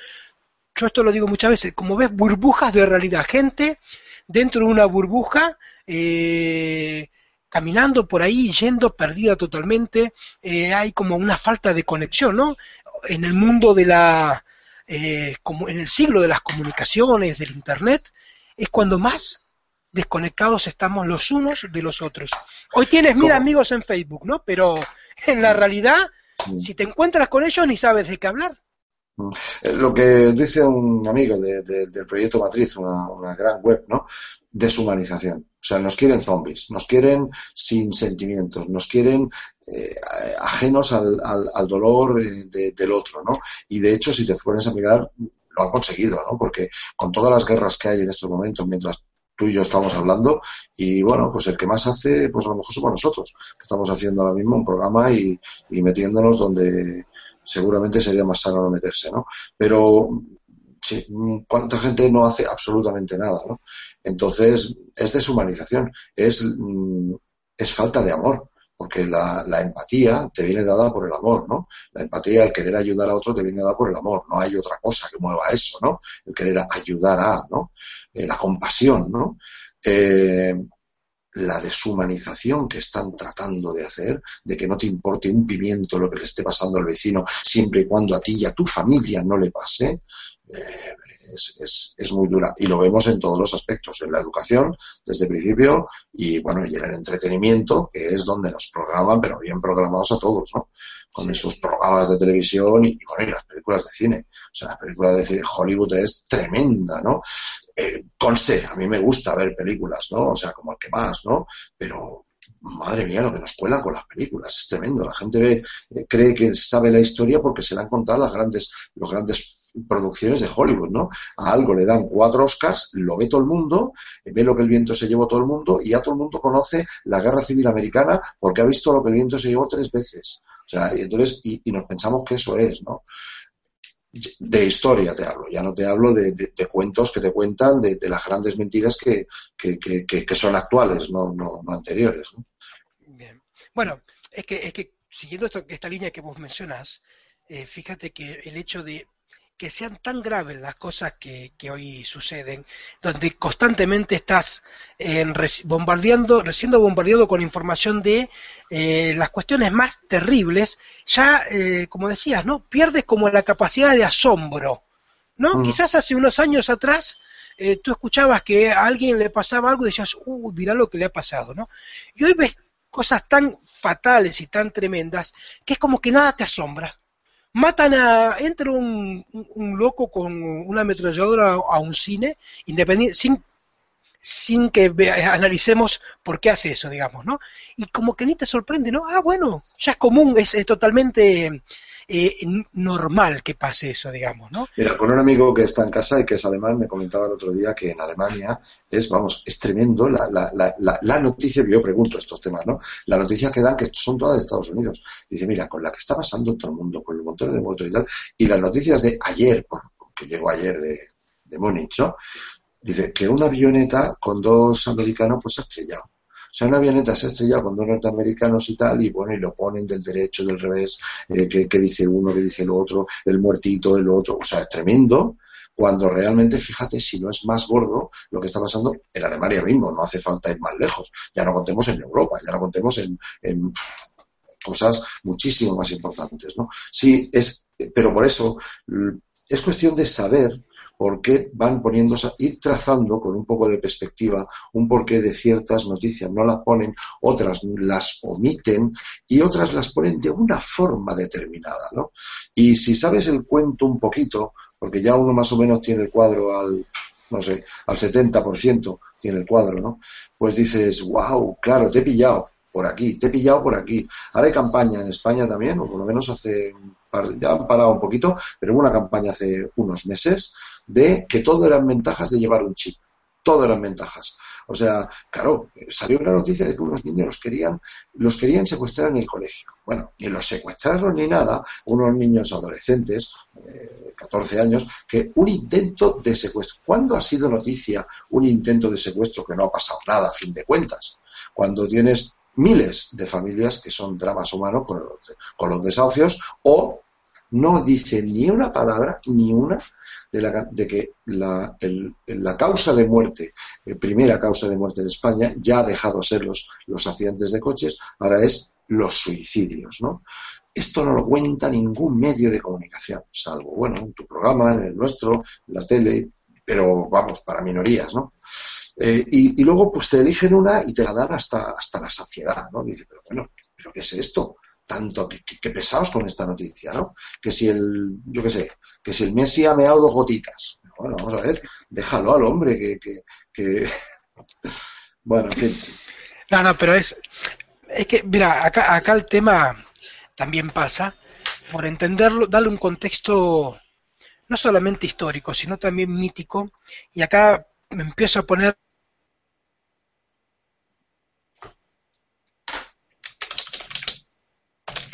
yo esto lo digo muchas veces, como ves burbujas de realidad, gente dentro de una burbuja, eh, caminando por ahí, yendo perdida totalmente, eh, hay como una falta de conexión, ¿no? En el mundo de la, eh, como en el siglo de las comunicaciones, del Internet, es cuando más desconectados estamos los unos de los otros. Hoy tienes mil amigos en Facebook, ¿no? Pero en la realidad, si te encuentras con ellos, ni sabes de qué hablar. Eh, lo que dice un amigo del proyecto Matriz, una, gran web, ¿no? Deshumanización. O sea, nos quieren zombies, nos quieren sin sentimientos, nos quieren eh, ajenos al, dolor del otro, ¿no? Y de hecho, si te pones a mirar, lo han conseguido, ¿no? Porque con todas las guerras que hay en estos momentos, mientras tú y yo estamos hablando, y bueno, pues el que más hace, pues a lo mejor somos nosotros, que estamos haciendo ahora mismo un programa y metiéndonos donde, seguramente sería más sano no meterse, ¿no? Pero ¿cuánta gente no hace absolutamente nada, ¿no? Entonces, es deshumanización, es, mm, es falta de amor, porque la, la, empatía te viene dada por el amor, ¿no? La empatía, el querer ayudar a otro te viene dada por el amor, no hay otra cosa que mueva eso, ¿no? El querer ayudar a, ¿no? Eh, la compasión, ¿no? Eh, la deshumanización que están tratando de hacer, de que no te importe un pimiento lo que le esté pasando al vecino, siempre y cuando a ti y a tu familia no le pase, eh, es, es, muy dura. Y lo vemos en todos los aspectos, en la educación, desde el principio, y bueno, y en el entretenimiento, que es donde nos programan, pero bien programados a todos, ¿no? Con esos programas de televisión y, bueno, y las películas de cine. O sea, las películas de cine, Hollywood es tremenda, ¿no? Eh, conste, a mí me gusta ver películas, ¿no? O sea, como el que más, ¿no? Pero madre mía, lo que nos cuelan con las películas, es tremendo. La gente eh, cree que sabe la historia porque se le han contado las grandes, los grandes producciones de Hollywood, ¿no? A algo le dan cuatro Oscars, lo ve todo el mundo, eh, ve lo que el viento se llevó todo el mundo y ya todo el mundo conoce la guerra civil americana porque ha visto lo que el viento se llevó tres veces. O sea, y entonces, y, y nos pensamos que eso es, ¿no? De historia te hablo, ya no te hablo de, cuentos que te cuentan de, las grandes mentiras que, que, son actuales, no, no, anteriores. Bien. Bueno, es que, es que siguiendo esta línea que vos mencionas, eh, fíjate que el hecho de que sean tan graves las cosas que, hoy suceden, donde constantemente estás bombardeando, siendo bombardeado con información de eh, las cuestiones más terribles, ya, eh, como decías, ¿no? Pierdes como la capacidad de asombro, ¿no? Quizás hace unos años atrás eh, tú escuchabas que a alguien le pasaba algo y decías, uy, mira lo que le ha pasado, ¿no? Y hoy ves cosas tan fatales y tan tremendas que es como que nada te asombra. Matan a, entra un, loco con una ametralladora a un cine, independiente, sin, sin que analicemos por qué hace eso, digamos, ¿no? Y como que ni te sorprende, ¿no? Ah, bueno, ya es común, es totalmente eh, normal que pase eso, digamos, ¿no? Mira, con un amigo que está en casa y que es alemán, me comentaba el otro día que en Alemania es, vamos, es tremendo la, la, la, la noticia, yo pregunto estos temas, ¿no? La noticia que dan, que son todas de Estados Unidos. Dice, mira, con la que está pasando en todo el mundo, con el montón de muertos y tal, y las noticias de ayer, porque llegó ayer de, de Múnich, ¿no? Dice que una avioneta con dos americanos pues ha estrellado. Sea, una avioneta se ha estrellado con dos norteamericanos y tal, y bueno, y lo ponen del derecho, del revés, eh, que, dice uno, que dice el otro, el muertito, el otro. O sea, es tremendo cuando realmente, fíjate, si no es más gordo lo que está pasando en Alemania mismo, no hace falta ir más lejos. Ya no contemos en Europa, ya no contemos en, en cosas muchísimo más importantes, ¿no? Sí, es, pero por eso es cuestión de saber por qué van poniéndose, ir trazando con un poco de perspectiva un porqué de ciertas noticias no las ponen, otras las omiten y otras las ponen de una forma determinada, ¿no? Y si sabes el cuento un poquito, porque ya uno más o menos tiene el cuadro al no sé, al 70% tiene el cuadro, ¿no? Pues dices, wow, claro, te he pillado por aquí, te he pillado por aquí. Ahora hay campaña en España también, o por lo menos hace, ya han parado un poquito, pero hubo una campaña hace unos meses de que todo eran ventajas de llevar un chip. Todo eran ventajas. O sea, claro, salió una noticia de que unos niños los querían, los querían secuestrar en el colegio. Bueno, ni los secuestraron ni nada, unos niños adolescentes, 14 eh, años, que un intento de secuestro. ¿Cuándo ha sido noticia un intento de secuestro que no ha pasado nada, a fin de cuentas? Cuando tienes miles de familias que son dramas humanos con los, con los desahucios o no dice ni una palabra, ni una, de, la, de que la, la, causa de muerte, eh, primera causa de muerte en España, ya ha dejado ser los, los accidentes de coches, ahora es los suicidios, ¿no? Esto no lo cuenta ningún medio de comunicación, salvo, bueno, en tu programa, en el nuestro, en la tele, pero vamos, para minorías, ¿no? Eh, y, y, luego, pues te eligen una y te la dan hasta, hasta la saciedad, ¿no? Dice, pero bueno, ¿pero qué es esto? Tanto, que, pesados con esta noticia, ¿no? Que si el, yo qué sé, que si el Messi ha meado dos gotitas. Bueno, vamos a ver, déjalo al hombre, que, que, que... bueno, en fin. No, no, pero es, es que, mira, acá, acá el tema también pasa por entenderlo, darle un contexto no solamente histórico, sino también mítico, y acá me empiezo a poner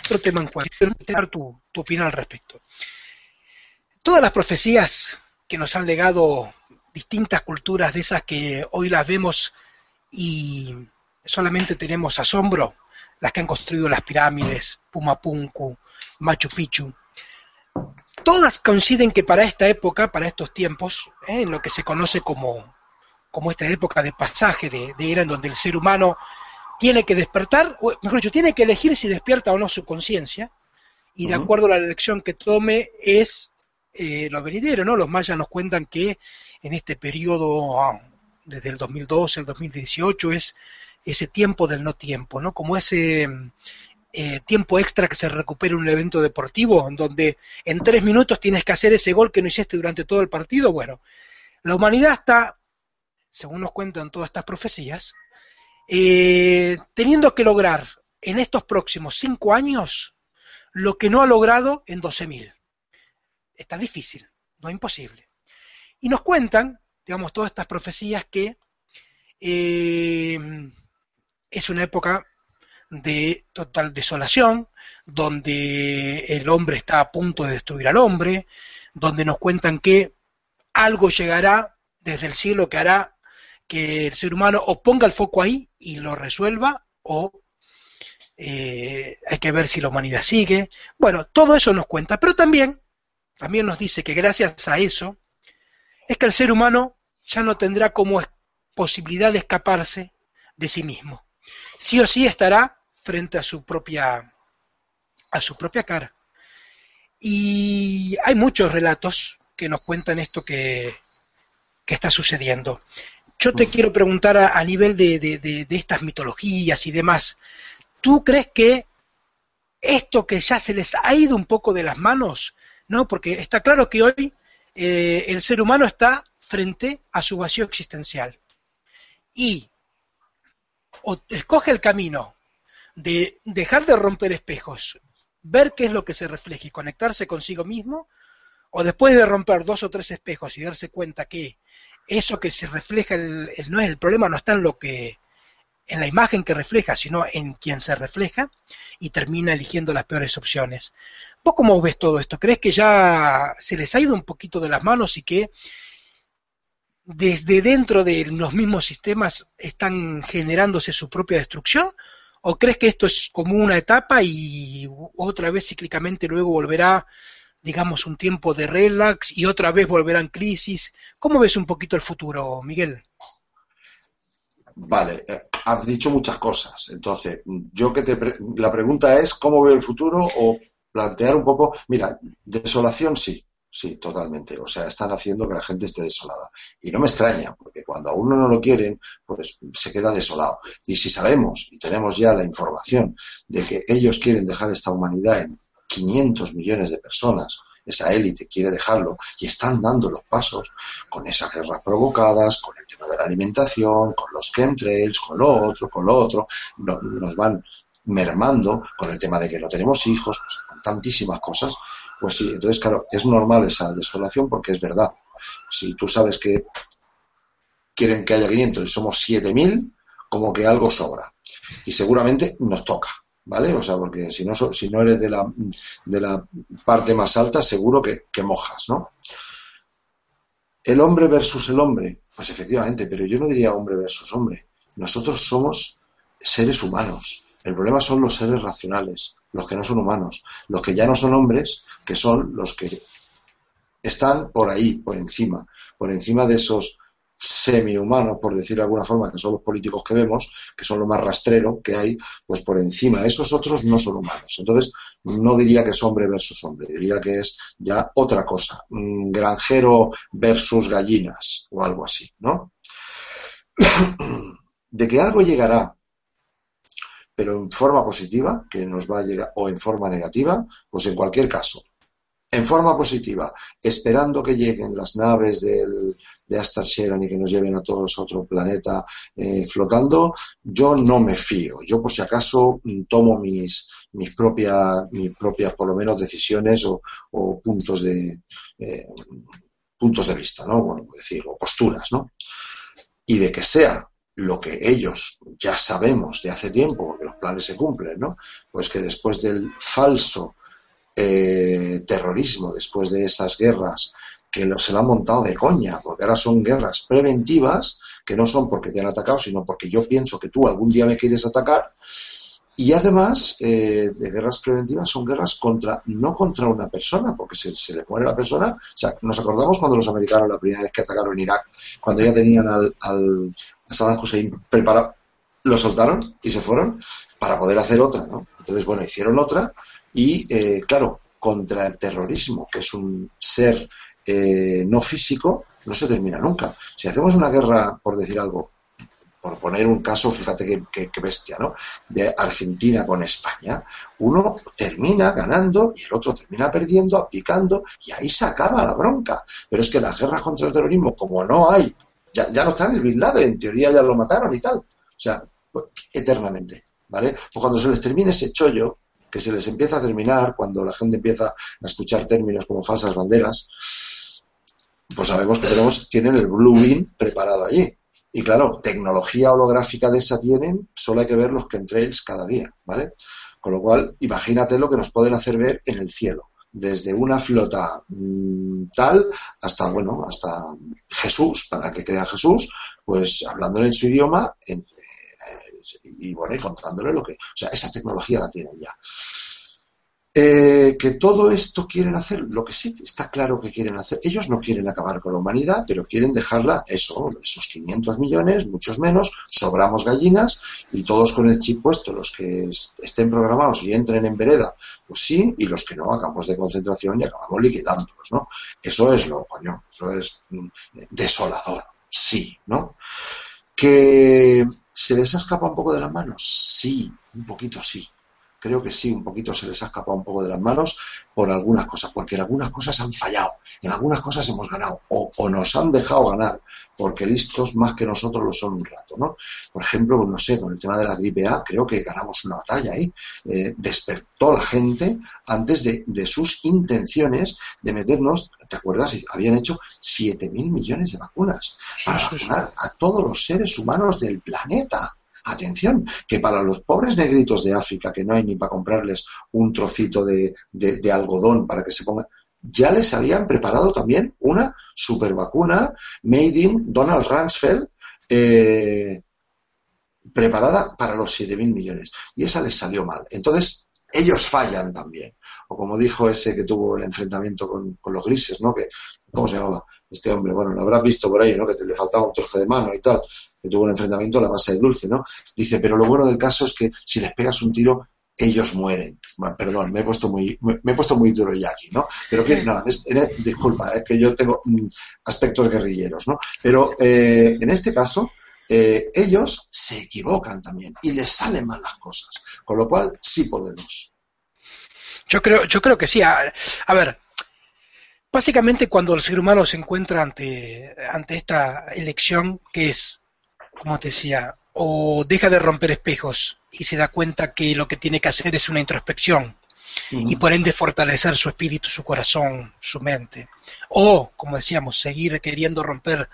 otro tema en cuenta, dar tu, tu opinión al respecto. Todas las profecías que nos han legado distintas culturas de esas que hoy las vemos y solamente tenemos asombro, las que han construido las pirámides, Pumapunku, Machu Picchu, todas coinciden que para esta época, para estos tiempos, ¿eh? en lo que se conoce como, como esta época de pasaje de, de era en donde el ser humano tiene que despertar, o mejor dicho, tiene que elegir si despierta o no su conciencia, y de acuerdo a la elección que tome es eh, lo venidero, ¿no? Los mayas nos cuentan que en este periodo, ah, desde el 2012 al 2018, es ese tiempo del no tiempo, ¿no? Como ese eh, tiempo extra que se recupera en un evento deportivo, en donde en tres minutos tienes que hacer ese gol que no hiciste durante todo el partido. Bueno, la humanidad está, según nos cuentan todas estas profecías, eh, teniendo que lograr en estos próximos cinco años lo que no ha logrado en 12.000. Está difícil, no imposible. Y nos cuentan, digamos, todas estas profecías que eh, es una época de total desolación, donde el hombre está a punto de destruir al hombre, donde nos cuentan que algo llegará desde el cielo que hará que el ser humano o ponga el foco ahí y lo resuelva o eh, hay que ver si la humanidad sigue. Bueno, todo eso nos cuenta, pero también, también nos dice que gracias a eso es que el ser humano ya no tendrá como posibilidad de escaparse de sí mismo. Sí o sí estará frente a su propia a su propia cara. Y hay muchos relatos que nos cuentan esto que, que está sucediendo. Yo te quiero preguntar a, nivel de, de, estas mitologías y demás, ¿tú crees que esto que ya se les ha ido un poco de las manos, ¿no? Porque está claro que hoy eh, el ser humano está frente a su vacío existencial. Y o escoge el camino de dejar de romper espejos, ver qué es lo que se refleja y conectarse consigo mismo, o después de romper dos o tres espejos y darse cuenta que eso que se refleja el, no es el problema, no está en lo que en la imagen que refleja, sino en quien se refleja y termina eligiendo las peores opciones. ¿Vos cómo ves todo esto? ¿Crees que ya se les ha ido un poquito de las manos y que desde dentro de los mismos sistemas están generándose su propia destrucción? ¿O crees que esto es como una etapa y otra vez cíclicamente luego volverá, digamos, un tiempo de relax y otra vez volverán crisis? ¿Cómo ves un poquito el futuro, Miguel? Vale, eh, has dicho muchas cosas. Entonces, yo que te la pregunta es cómo veo el futuro o plantear un poco, mira, desolación sí, Sí, totalmente. O sea, están haciendo que la gente esté desolada. Y no me extraña, porque cuando a uno no lo quieren, pues se queda desolado. Y si sabemos y tenemos ya la información de que ellos quieren dejar esta humanidad en 500 millones de personas, esa élite quiere dejarlo y están dando los pasos con esas guerras provocadas, con el tema de la alimentación, con los chemtrails, con lo otro, con lo otro, nos van mermando con el tema de que no tenemos hijos, con tantísimas cosas, pues sí, entonces claro, es normal esa desolación porque es verdad. Si tú sabes que quieren que haya 500 y somos 7000, como que algo sobra. Y seguramente nos toca, ¿vale? O sea, porque si no, si no eres de la, de la parte más alta, seguro que, que mojas, ¿no? El hombre versus el hombre, pues efectivamente, pero yo no diría hombre versus hombre. Nosotros somos seres humanos el problema son los seres racionales, los que no son humanos, los que ya no son hombres, que son los que están por ahí, por encima, por encima de esos semi-humanos, por decir de alguna forma, que son los políticos que vemos, que son lo más rastrero que hay, pues por encima. Esos otros no son humanos. Entonces, no diría que es hombre versus hombre, diría que es ya otra cosa, granjero versus gallinas o algo así, ¿no? De que algo llegará pero en forma positiva, que nos va a llegar, o en forma negativa, pues en cualquier caso. En forma positiva, esperando que lleguen las naves del, de Astar Sheran y que nos lleven a todos a otro planeta eh, flotando, yo no me fío. Yo, por si acaso, mm, tomo mis, mis propias, mis propias, por lo menos, decisiones o, puntos de, eh, puntos de vista, ¿no? Bueno, decir, o posturas, ¿no? Y de que sea lo que ellos ya sabemos de hace tiempo, porque los planes se cumplen, ¿no? Pues que después del falso eh, terrorismo, después de esas guerras que se lo han montado de coña, porque ahora son guerras preventivas, que no son porque te han atacado, sino porque yo pienso que tú algún día me quieres atacar, y además, eh, de guerras preventivas son guerras contra, no contra una persona, porque se, se, le muere la persona. O sea, nos acordamos cuando los americanos la primera vez que atacaron Irak, cuando ya tenían al, al a Saddam Hussein preparado, lo soltaron y se fueron para poder hacer otra, ¿no? Entonces, bueno, hicieron otra y, eh, claro, contra el terrorismo, que es un ser eh, no físico, no se termina nunca. Si hacemos una guerra, por decir algo, por poner un caso, fíjate qué, bestia, ¿no? De Argentina con España, uno termina ganando y el otro termina perdiendo, aplicando, y ahí se acaba la bronca. Pero es que las guerras contra el terrorismo, como no hay, ya, ya no están el en teoría ya lo mataron y tal. O sea, pues, eternamente, ¿vale? Pues cuando se les termine ese chollo, que se les empieza a terminar, cuando la gente empieza a escuchar términos como falsas banderas, pues sabemos que tenemos, tienen el blue preparado allí. Y claro, tecnología holográfica de esa tienen, solo hay que ver los chemtrails cada día, ¿vale? Con lo cual, imagínate lo que nos pueden hacer ver en el cielo, desde una flota mm, tal hasta, bueno, hasta Jesús, para que crea Jesús, pues hablándole en su idioma eh, y, bueno, y contándole lo que, o sea, esa tecnología la tienen ya. Eh, que todo esto quieren hacer, lo que sí está claro que quieren hacer, ellos no quieren acabar con la humanidad, pero quieren dejarla, eso, esos 500 millones, muchos menos, sobramos gallinas y todos con el chip puesto, los que estén programados y entren en vereda, pues sí, y los que no, acabamos de concentración y acabamos liquidándolos, ¿no? Eso es lo, coño, eso es mm, desolador, sí, ¿no? Que se les ha escapado un poco de las manos, sí, un poquito sí creo que sí, un poquito se les ha escapado un poco de las manos por algunas cosas, porque en algunas cosas han fallado, en algunas cosas hemos ganado, o, nos han dejado ganar, porque listos más que nosotros lo son un rato, ¿no? Por ejemplo, no sé, con el tema de la gripe A, creo que ganamos una batalla ahí. Eh, despertó la gente antes de, de, sus intenciones de meternos, ¿te acuerdas? Habían hecho 7.000 millones de vacunas para vacunar a todos los seres humanos del planeta. Atención, que para los pobres negritos de África, que no hay ni para comprarles un trocito de, algodón para que se pongan, ya les habían preparado también una super vacuna made in Donald Rumsfeld eh, preparada para los 7.000 millones. Y esa les salió mal. Entonces, ellos fallan también. O como dijo ese que tuvo el enfrentamiento con, con los grises, ¿no? Que, ¿Cómo se llamaba? Este hombre, bueno, lo habrás visto por ahí, ¿no? Que le faltaba un trozo de mano y tal, que tuvo un enfrentamiento a la base de dulce, ¿no? Dice, pero lo bueno del caso es que si les pegas un tiro, ellos mueren. Bueno, perdón, me he puesto muy, me, he puesto muy duro ya aquí, ¿no? Pero que, no, disculpa, es que yo tengo mm, aspectos guerrilleros, ¿no? Pero eh, en este caso, eh, ellos se equivocan también y les salen mal las cosas. Con lo cual, sí podemos. Yo creo, yo creo que sí. a ver, Básicamente cuando el ser humano se encuentra ante, ante esta elección que es, como te decía, o deja de romper espejos y se da cuenta que lo que tiene que hacer es una introspección y por ende fortalecer su espíritu, su corazón, su mente. O, como decíamos, seguir queriendo romper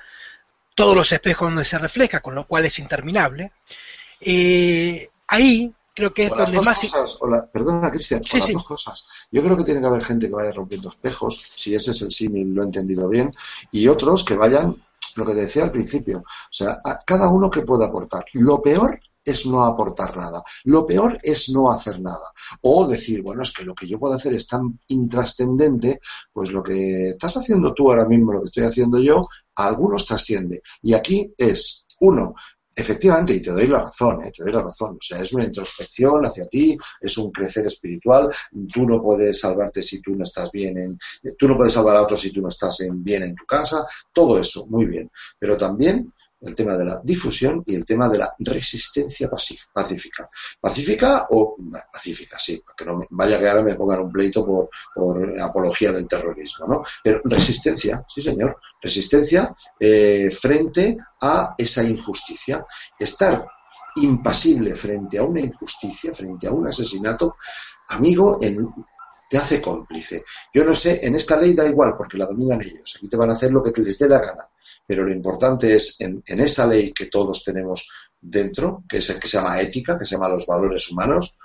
todos los espejos donde se refleja, con lo cual es interminable. Eh, ahí creo que es donde más... perdona, Cristian, las dos cosas. Yo creo que tiene que haber gente que vaya rompiendo espejos, si ese es el símil, lo he entendido bien, y otros que vayan, lo que te decía al principio, o sea, a cada uno que pueda aportar. Lo peor es no aportar nada. Lo peor es no hacer nada. O decir, bueno, es que lo que yo puedo hacer es tan intrascendente, pues lo que estás haciendo tú ahora mismo, lo que estoy haciendo yo, a algunos trasciende. Y aquí es, uno, Efectivamente, y te doy la razón, ¿eh? te doy la razón. O sea, es una introspección hacia ti, es un crecer espiritual. Tú no puedes salvarte si tú no estás bien en, tú no puedes salvar a otros si tú no estás en, bien en tu casa. Todo eso, muy bien. Pero también el tema de la difusión y el tema de la resistencia pacífica. ¿Pacífica o pacífica? Sí, que no vaya que ahora me pongan un pleito por, por apología del terrorismo, ¿no? Pero resistencia, sí señor, resistencia eh, frente a esa injusticia. Estar impasible frente a una injusticia, frente a un asesinato, amigo, te hace cómplice. Yo no sé, en esta ley da igual porque la dominan ellos. Aquí te van a hacer lo que les dé la gana pero lo importante es en, esa ley que todos tenemos dentro, que es el que se llama ética, que se llama los valores humanos,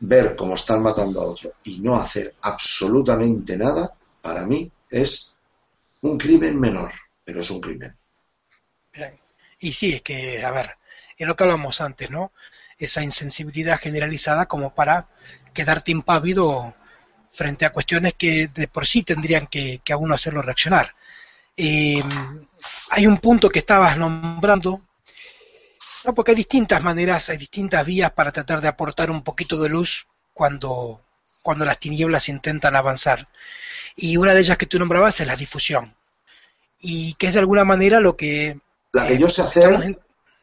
ver cómo están matando a otro y no hacer absolutamente nada, para mí es un crimen menor, pero es un crimen. Y sí, es que, a ver, es lo que hablamos antes, ¿no? Esa insensibilidad generalizada como para quedarte impávido frente a cuestiones que de por sí tendrían que, que a uno hacerlo reaccionar. Eh, hay un punto que estabas nombrando, no, porque hay distintas maneras, hay distintas vías para tratar de aportar un poquito de luz cuando, cuando las tinieblas intentan avanzar. Y una de ellas que tú nombrabas es la difusión. Y que es de alguna manera lo que... La que yo sé hacer...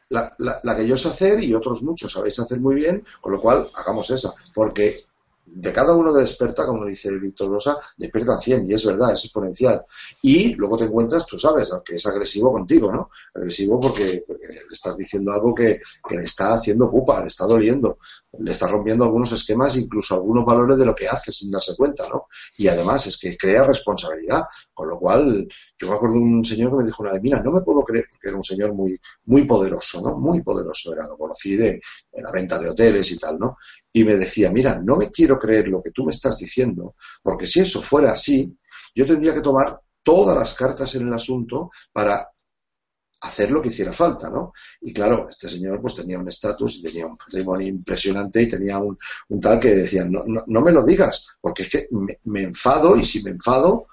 La, la, que yo sé hacer y otros muchos sabéis hacer muy bien, con lo cual hagamos esa, porque de cada uno despierta, como dice Víctor Rosa, despierta 100, y es verdad, es exponencial. Y luego te encuentras, tú sabes, que es agresivo contigo, ¿no? Agresivo porque, le estás diciendo algo que, le está haciendo pupa, le está doliendo, le está rompiendo algunos esquemas, incluso algunos valores de lo que hace sin darse cuenta, ¿no? Y además es que crea responsabilidad, con lo cual yo me acuerdo de un señor que me dijo una vez, mira, no me puedo creer, porque era un señor muy, muy poderoso, ¿no? Muy poderoso, era, lo conocí de, la venta de hoteles y tal, ¿no? y me decía, mira, no me quiero creer lo que tú me estás diciendo, porque si eso fuera así, yo tendría que tomar todas las cartas en el asunto para hacer lo que hiciera falta, ¿no? Y claro, este señor pues tenía un estatus tenía un patrimonio impresionante y tenía un, tal que decía, no, no, me lo digas, porque es que me, enfado y si me enfado,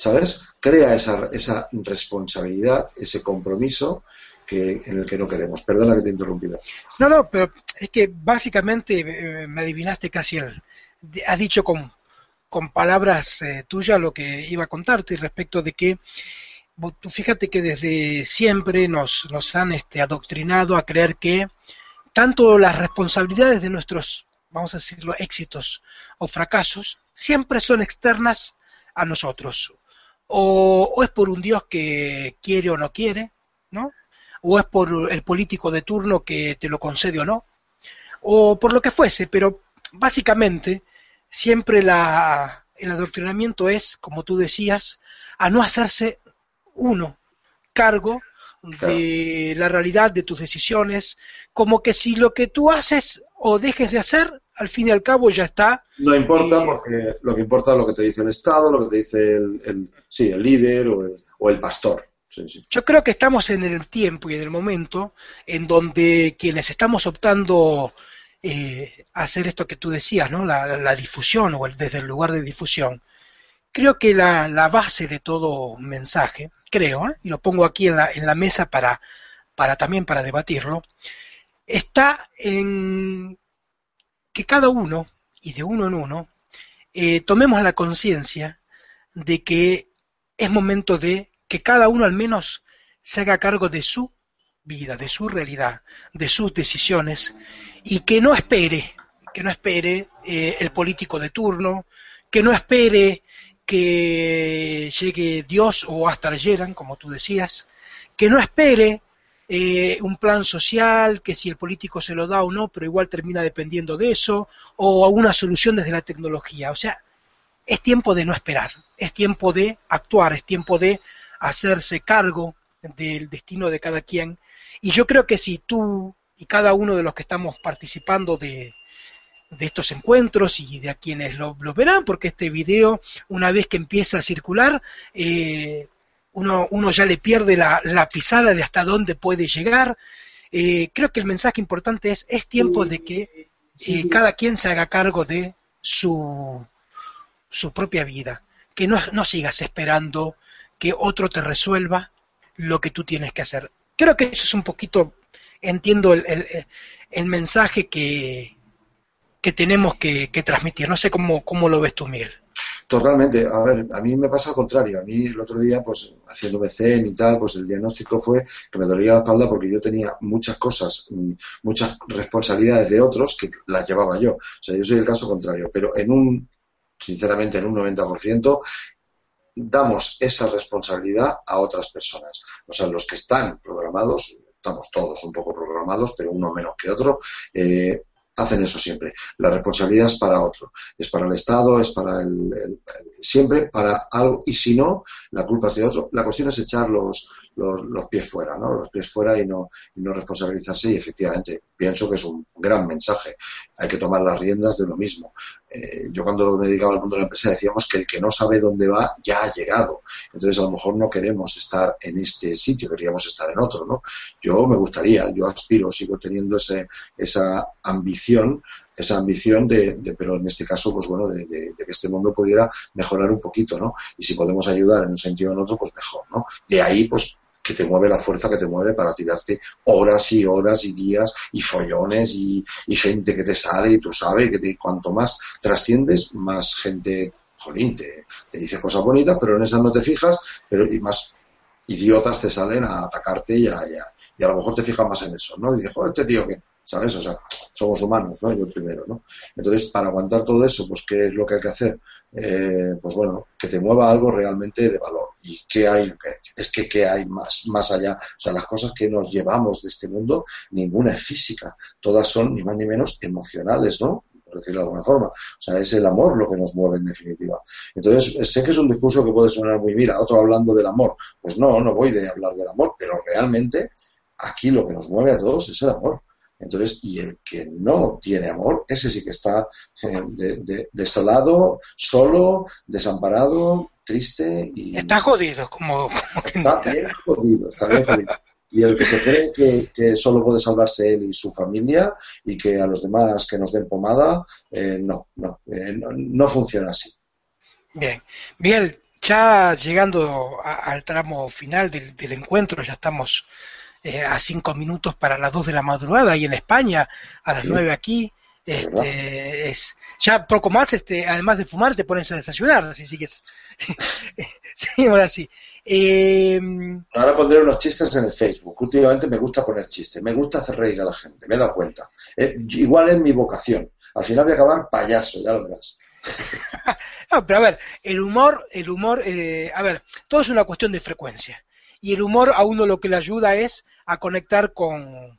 ¿sabes? Crea esa, esa responsabilidad, ese compromiso que, en el que no queremos. Perdona que te he interrumpido. No, no, pero es que básicamente eh, me adivinaste casi el... Has dicho con, palabras eh, tuyas lo que iba a contarte respecto de que fíjate que desde siempre nos, nos han este, adoctrinado a creer que tanto las responsabilidades de nuestros, vamos a decirlo, éxitos o fracasos, siempre son externas a nosotros. O, o, es por un Dios que quiere o no quiere, ¿no? O es por el político de turno que te lo concede o no, o por lo que fuese, pero básicamente siempre la, el adoctrinamiento es, como tú decías, a no hacerse uno cargo de la realidad de tus decisiones, como que si lo que tú haces o dejes de hacer, al fin y al cabo ya está. No importa, porque lo que importa es lo que te dice el Estado, lo que te dice el, sí, el líder o el, pastor. Yo creo que estamos en el tiempo y en el momento en donde quienes estamos optando eh, a hacer esto que tú decías, ¿no? La, la difusión o el, desde el lugar de difusión, creo que la, la base de todo mensaje creo, ¿eh? y lo pongo aquí en la, en la mesa para, para también para debatirlo, está en que cada uno, y de uno en uno, eh, tomemos la conciencia de que es momento de que cada uno al menos se haga cargo de su vida, de su realidad, de sus decisiones, y que no espere, que no espere eh, el político de turno, que no espere que llegue Dios o hasta llegan, como tú decías, que no espere eh, un plan social, que si el político se lo da o no, pero igual termina dependiendo de eso, o una solución desde la tecnología. O sea, es tiempo de no esperar, es tiempo de actuar, es tiempo de hacerse cargo del destino de cada quien. Y yo creo que si tú y cada uno de los que estamos participando de, de estos encuentros y de a quienes lo, verán, porque este video, una vez que empieza a circular, eh, uno, uno, ya le pierde la, la, pisada de hasta dónde puede llegar. Eh, creo que el mensaje importante es, es tiempo de que eh, cada quien se haga cargo de su, su propia vida, que no, no sigas esperando que otro te resuelva lo que tú tienes que hacer. Creo que eso es un poquito, entiendo el, el, el mensaje que, que tenemos que, transmitir. No sé cómo, cómo lo ves tú, Miguel. Totalmente. A ver, a mí me pasa al contrario. A mí el otro día, pues haciendo BCN y tal, pues el diagnóstico fue que me dolía la espalda porque yo tenía muchas cosas, mm, muchas responsabilidades de otros que las llevaba yo. O sea, yo soy el caso contrario. Pero en un, sinceramente, en un 90%, damos esa responsabilidad a otras personas. O sea, los que están programados, estamos todos un poco programados, pero uno menos que otro, eh, hacen eso siempre. La responsabilidad es para otro, es para el Estado, es para el, siempre para algo y si no, la culpa es de otro. La cuestión es echar los, los, pies fuera, ¿no? Los pies fuera y no, y no responsabilizarse y efectivamente pienso que es un gran mensaje. Hay que tomar las riendas de lo mismo. Eh, yo cuando me dedicaba al mundo de la empresa decíamos que el que no sabe dónde va ya ha llegado. Entonces a lo mejor no queremos estar en este sitio, queríamos estar en otro, ¿no? Yo me gustaría, yo aspiro, sigo teniendo ese, esa ambición esa ambición de, pero en este caso, pues bueno, de, de, que este mundo pudiera mejorar un poquito, ¿no? Y si podemos ayudar en un sentido o en otro, pues mejor, ¿no? De ahí, pues que te mueve la fuerza que te mueve para tirarte horas y horas y días y follones y, gente que te sale y tú sabes que cuanto más trasciendes, más gente, jolín, te, dice cosas bonitas, pero en esas no te fijas, pero y más idiotas te salen a atacarte y a, y a, lo mejor te fijas más en eso, ¿no? dices, joder, este tío que, ¿sabes? O sea, somos humanos, ¿no? Yo primero, ¿no? Entonces, para aguantar todo eso, pues, ¿qué es lo que hay que hacer? Eh, pues bueno, que te mueva algo realmente de valor. ¿Y qué hay? Es que ¿qué hay más, más allá? O sea, las cosas que nos llevamos de este mundo, ninguna es física. Todas son, ni más ni menos, emocionales, ¿no? por decirlo de alguna forma. O sea, es el amor lo que nos mueve en definitiva. Entonces, sé que es un discurso que puede sonar muy, mira, otro hablando del amor. Pues no, no voy de hablar del amor, pero realmente aquí lo que nos mueve a todos es el amor. Entonces, y el que no tiene amor, ese sí que está eh, desolado, solo, desamparado, triste y... Está jodido, como... Está bien jodido, está bien jodido. Y el que se cree que, solo puede salvarse él y su familia y que a los demás que nos den pomada, eh, no, no, eh, no, no, funciona así. Bien, bien, ya llegando al tramo final del, encuentro, ya estamos eh, a cinco minutos para las dos de la madrugada y en España a las nueve aquí. Este, es, ya poco más, este, además de fumar, te pones a desayunar, así así. Eh, Ahora pondré unos chistes en el Facebook. Últimamente me gusta poner chistes, me gusta hacer reír a la gente, me he dado cuenta. Eh, igual es mi vocación. Al final voy a acabar payaso, ya lo verás. no, pero a ver, el humor, el humor, eh, a ver, todo es una cuestión de frecuencia. Y el humor a uno lo que le ayuda es a conectar con,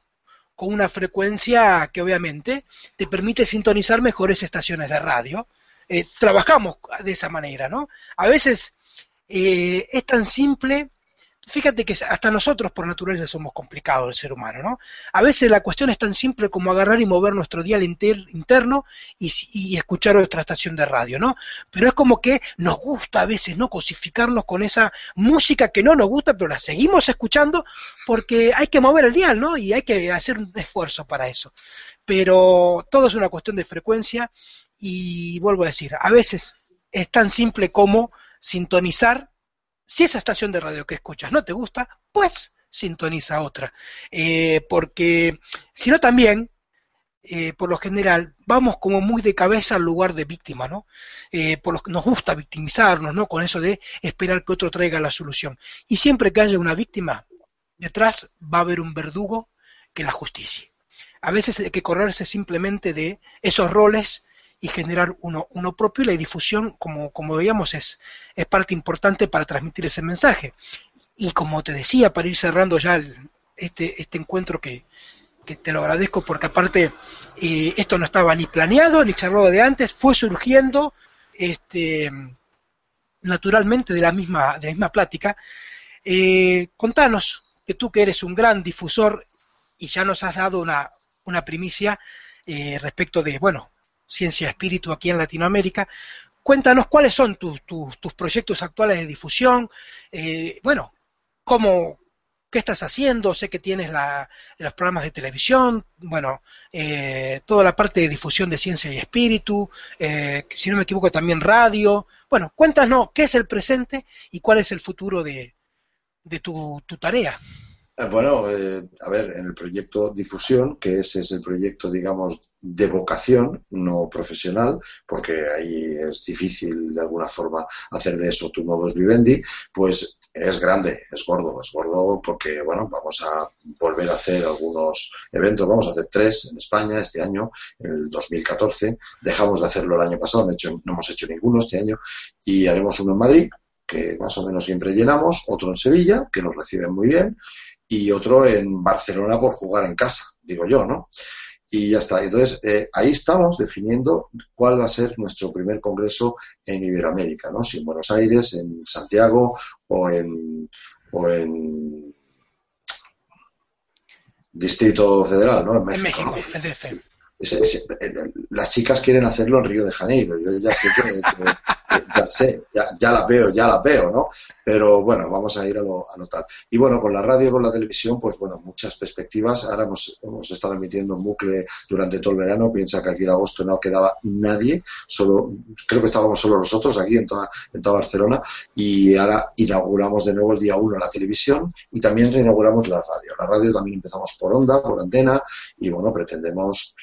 con una frecuencia que obviamente te permite sintonizar mejores estaciones de radio. Eh, trabajamos de esa manera, ¿no? A veces eh, es tan simple fíjate que hasta nosotros por naturaleza somos complicados el ser humano, ¿no? A veces la cuestión es tan simple como agarrar y mover nuestro dial interno y, escuchar otra estación de radio, ¿no? Pero es como que nos gusta a veces, ¿no? Cosificarnos con esa música que no nos gusta, pero la seguimos escuchando porque hay que mover el dial, ¿no? Y hay que hacer un esfuerzo para eso. Pero todo es una cuestión de frecuencia y vuelvo a decir, a veces es tan simple como sintonizar si esa estación de radio que escuchas no te gusta, pues sintoniza otra. Eh, porque si no también, eh, por lo general, vamos como muy de cabeza al lugar de víctima, ¿no? Eh, por lo, nos gusta victimizarnos, ¿no? Con eso de esperar que otro traiga la solución. Y siempre que haya una víctima, detrás va a haber un verdugo que la justicie. A veces hay que correrse simplemente de esos roles y generar uno, uno propio y la difusión, como, como veíamos, es, es parte importante para transmitir ese mensaje. Y como te decía, para ir cerrando ya este, este encuentro que, que te lo agradezco porque aparte eh, esto no estaba ni planeado ni charlado de antes, fue surgiendo este, naturalmente de la misma, de la misma plática. Eh, contanos que tú que eres un gran difusor y ya nos has dado una, una primicia eh, respecto de, bueno, Ciencia Espíritu aquí en Latinoamérica. Cuéntanos cuáles son tus, tus, proyectos actuales de difusión, eh, bueno, cómo, qué estás haciendo, sé que tienes la, los programas de televisión, bueno, eh, toda la parte de difusión de ciencia y espíritu, eh, si no me equivoco también radio, bueno, cuéntanos qué es el presente y cuál es el futuro de, de tu, tu tarea. Eh, bueno, eh, a ver, en el proyecto Difusión, que ese es el proyecto, digamos, de vocación, no profesional, porque ahí es difícil de alguna forma hacer de eso tu modus vivendi, pues es grande, es gordo, es gordo porque, bueno, vamos a volver a hacer algunos eventos, vamos a hacer tres en España este año, en el 2014, dejamos de hacerlo el año pasado, no, hecho, no hemos hecho ninguno este año, y haremos uno en Madrid, que más o menos siempre llenamos, otro en Sevilla, que nos reciben muy bien, y otro en Barcelona por jugar en casa, digo yo, ¿no? Y ya está. Entonces, eh, ahí estamos definiendo cuál va a ser nuestro primer congreso en Iberoamérica, ¿no? Si en Buenos Aires, en Santiago o en, o en Distrito Federal, ¿no? En México, las chicas quieren hacerlo en Río de Janeiro. Yo ya sé que, ya sé, ya, ya las veo, ya las veo, ¿no? Pero bueno, vamos a ir a lo, a. Y bueno, con la radio con la televisión, pues bueno, muchas perspectivas. Ahora hemos, hemos estado emitiendo un bucle durante todo el verano. Piensa que aquí en agosto no quedaba nadie, solo, creo que estábamos solo nosotros aquí en toda, en toda Barcelona. Y ahora inauguramos de nuevo el día 1 la televisión y también reinauguramos la radio. La radio también empezamos por onda, por antena y bueno, pretendemos,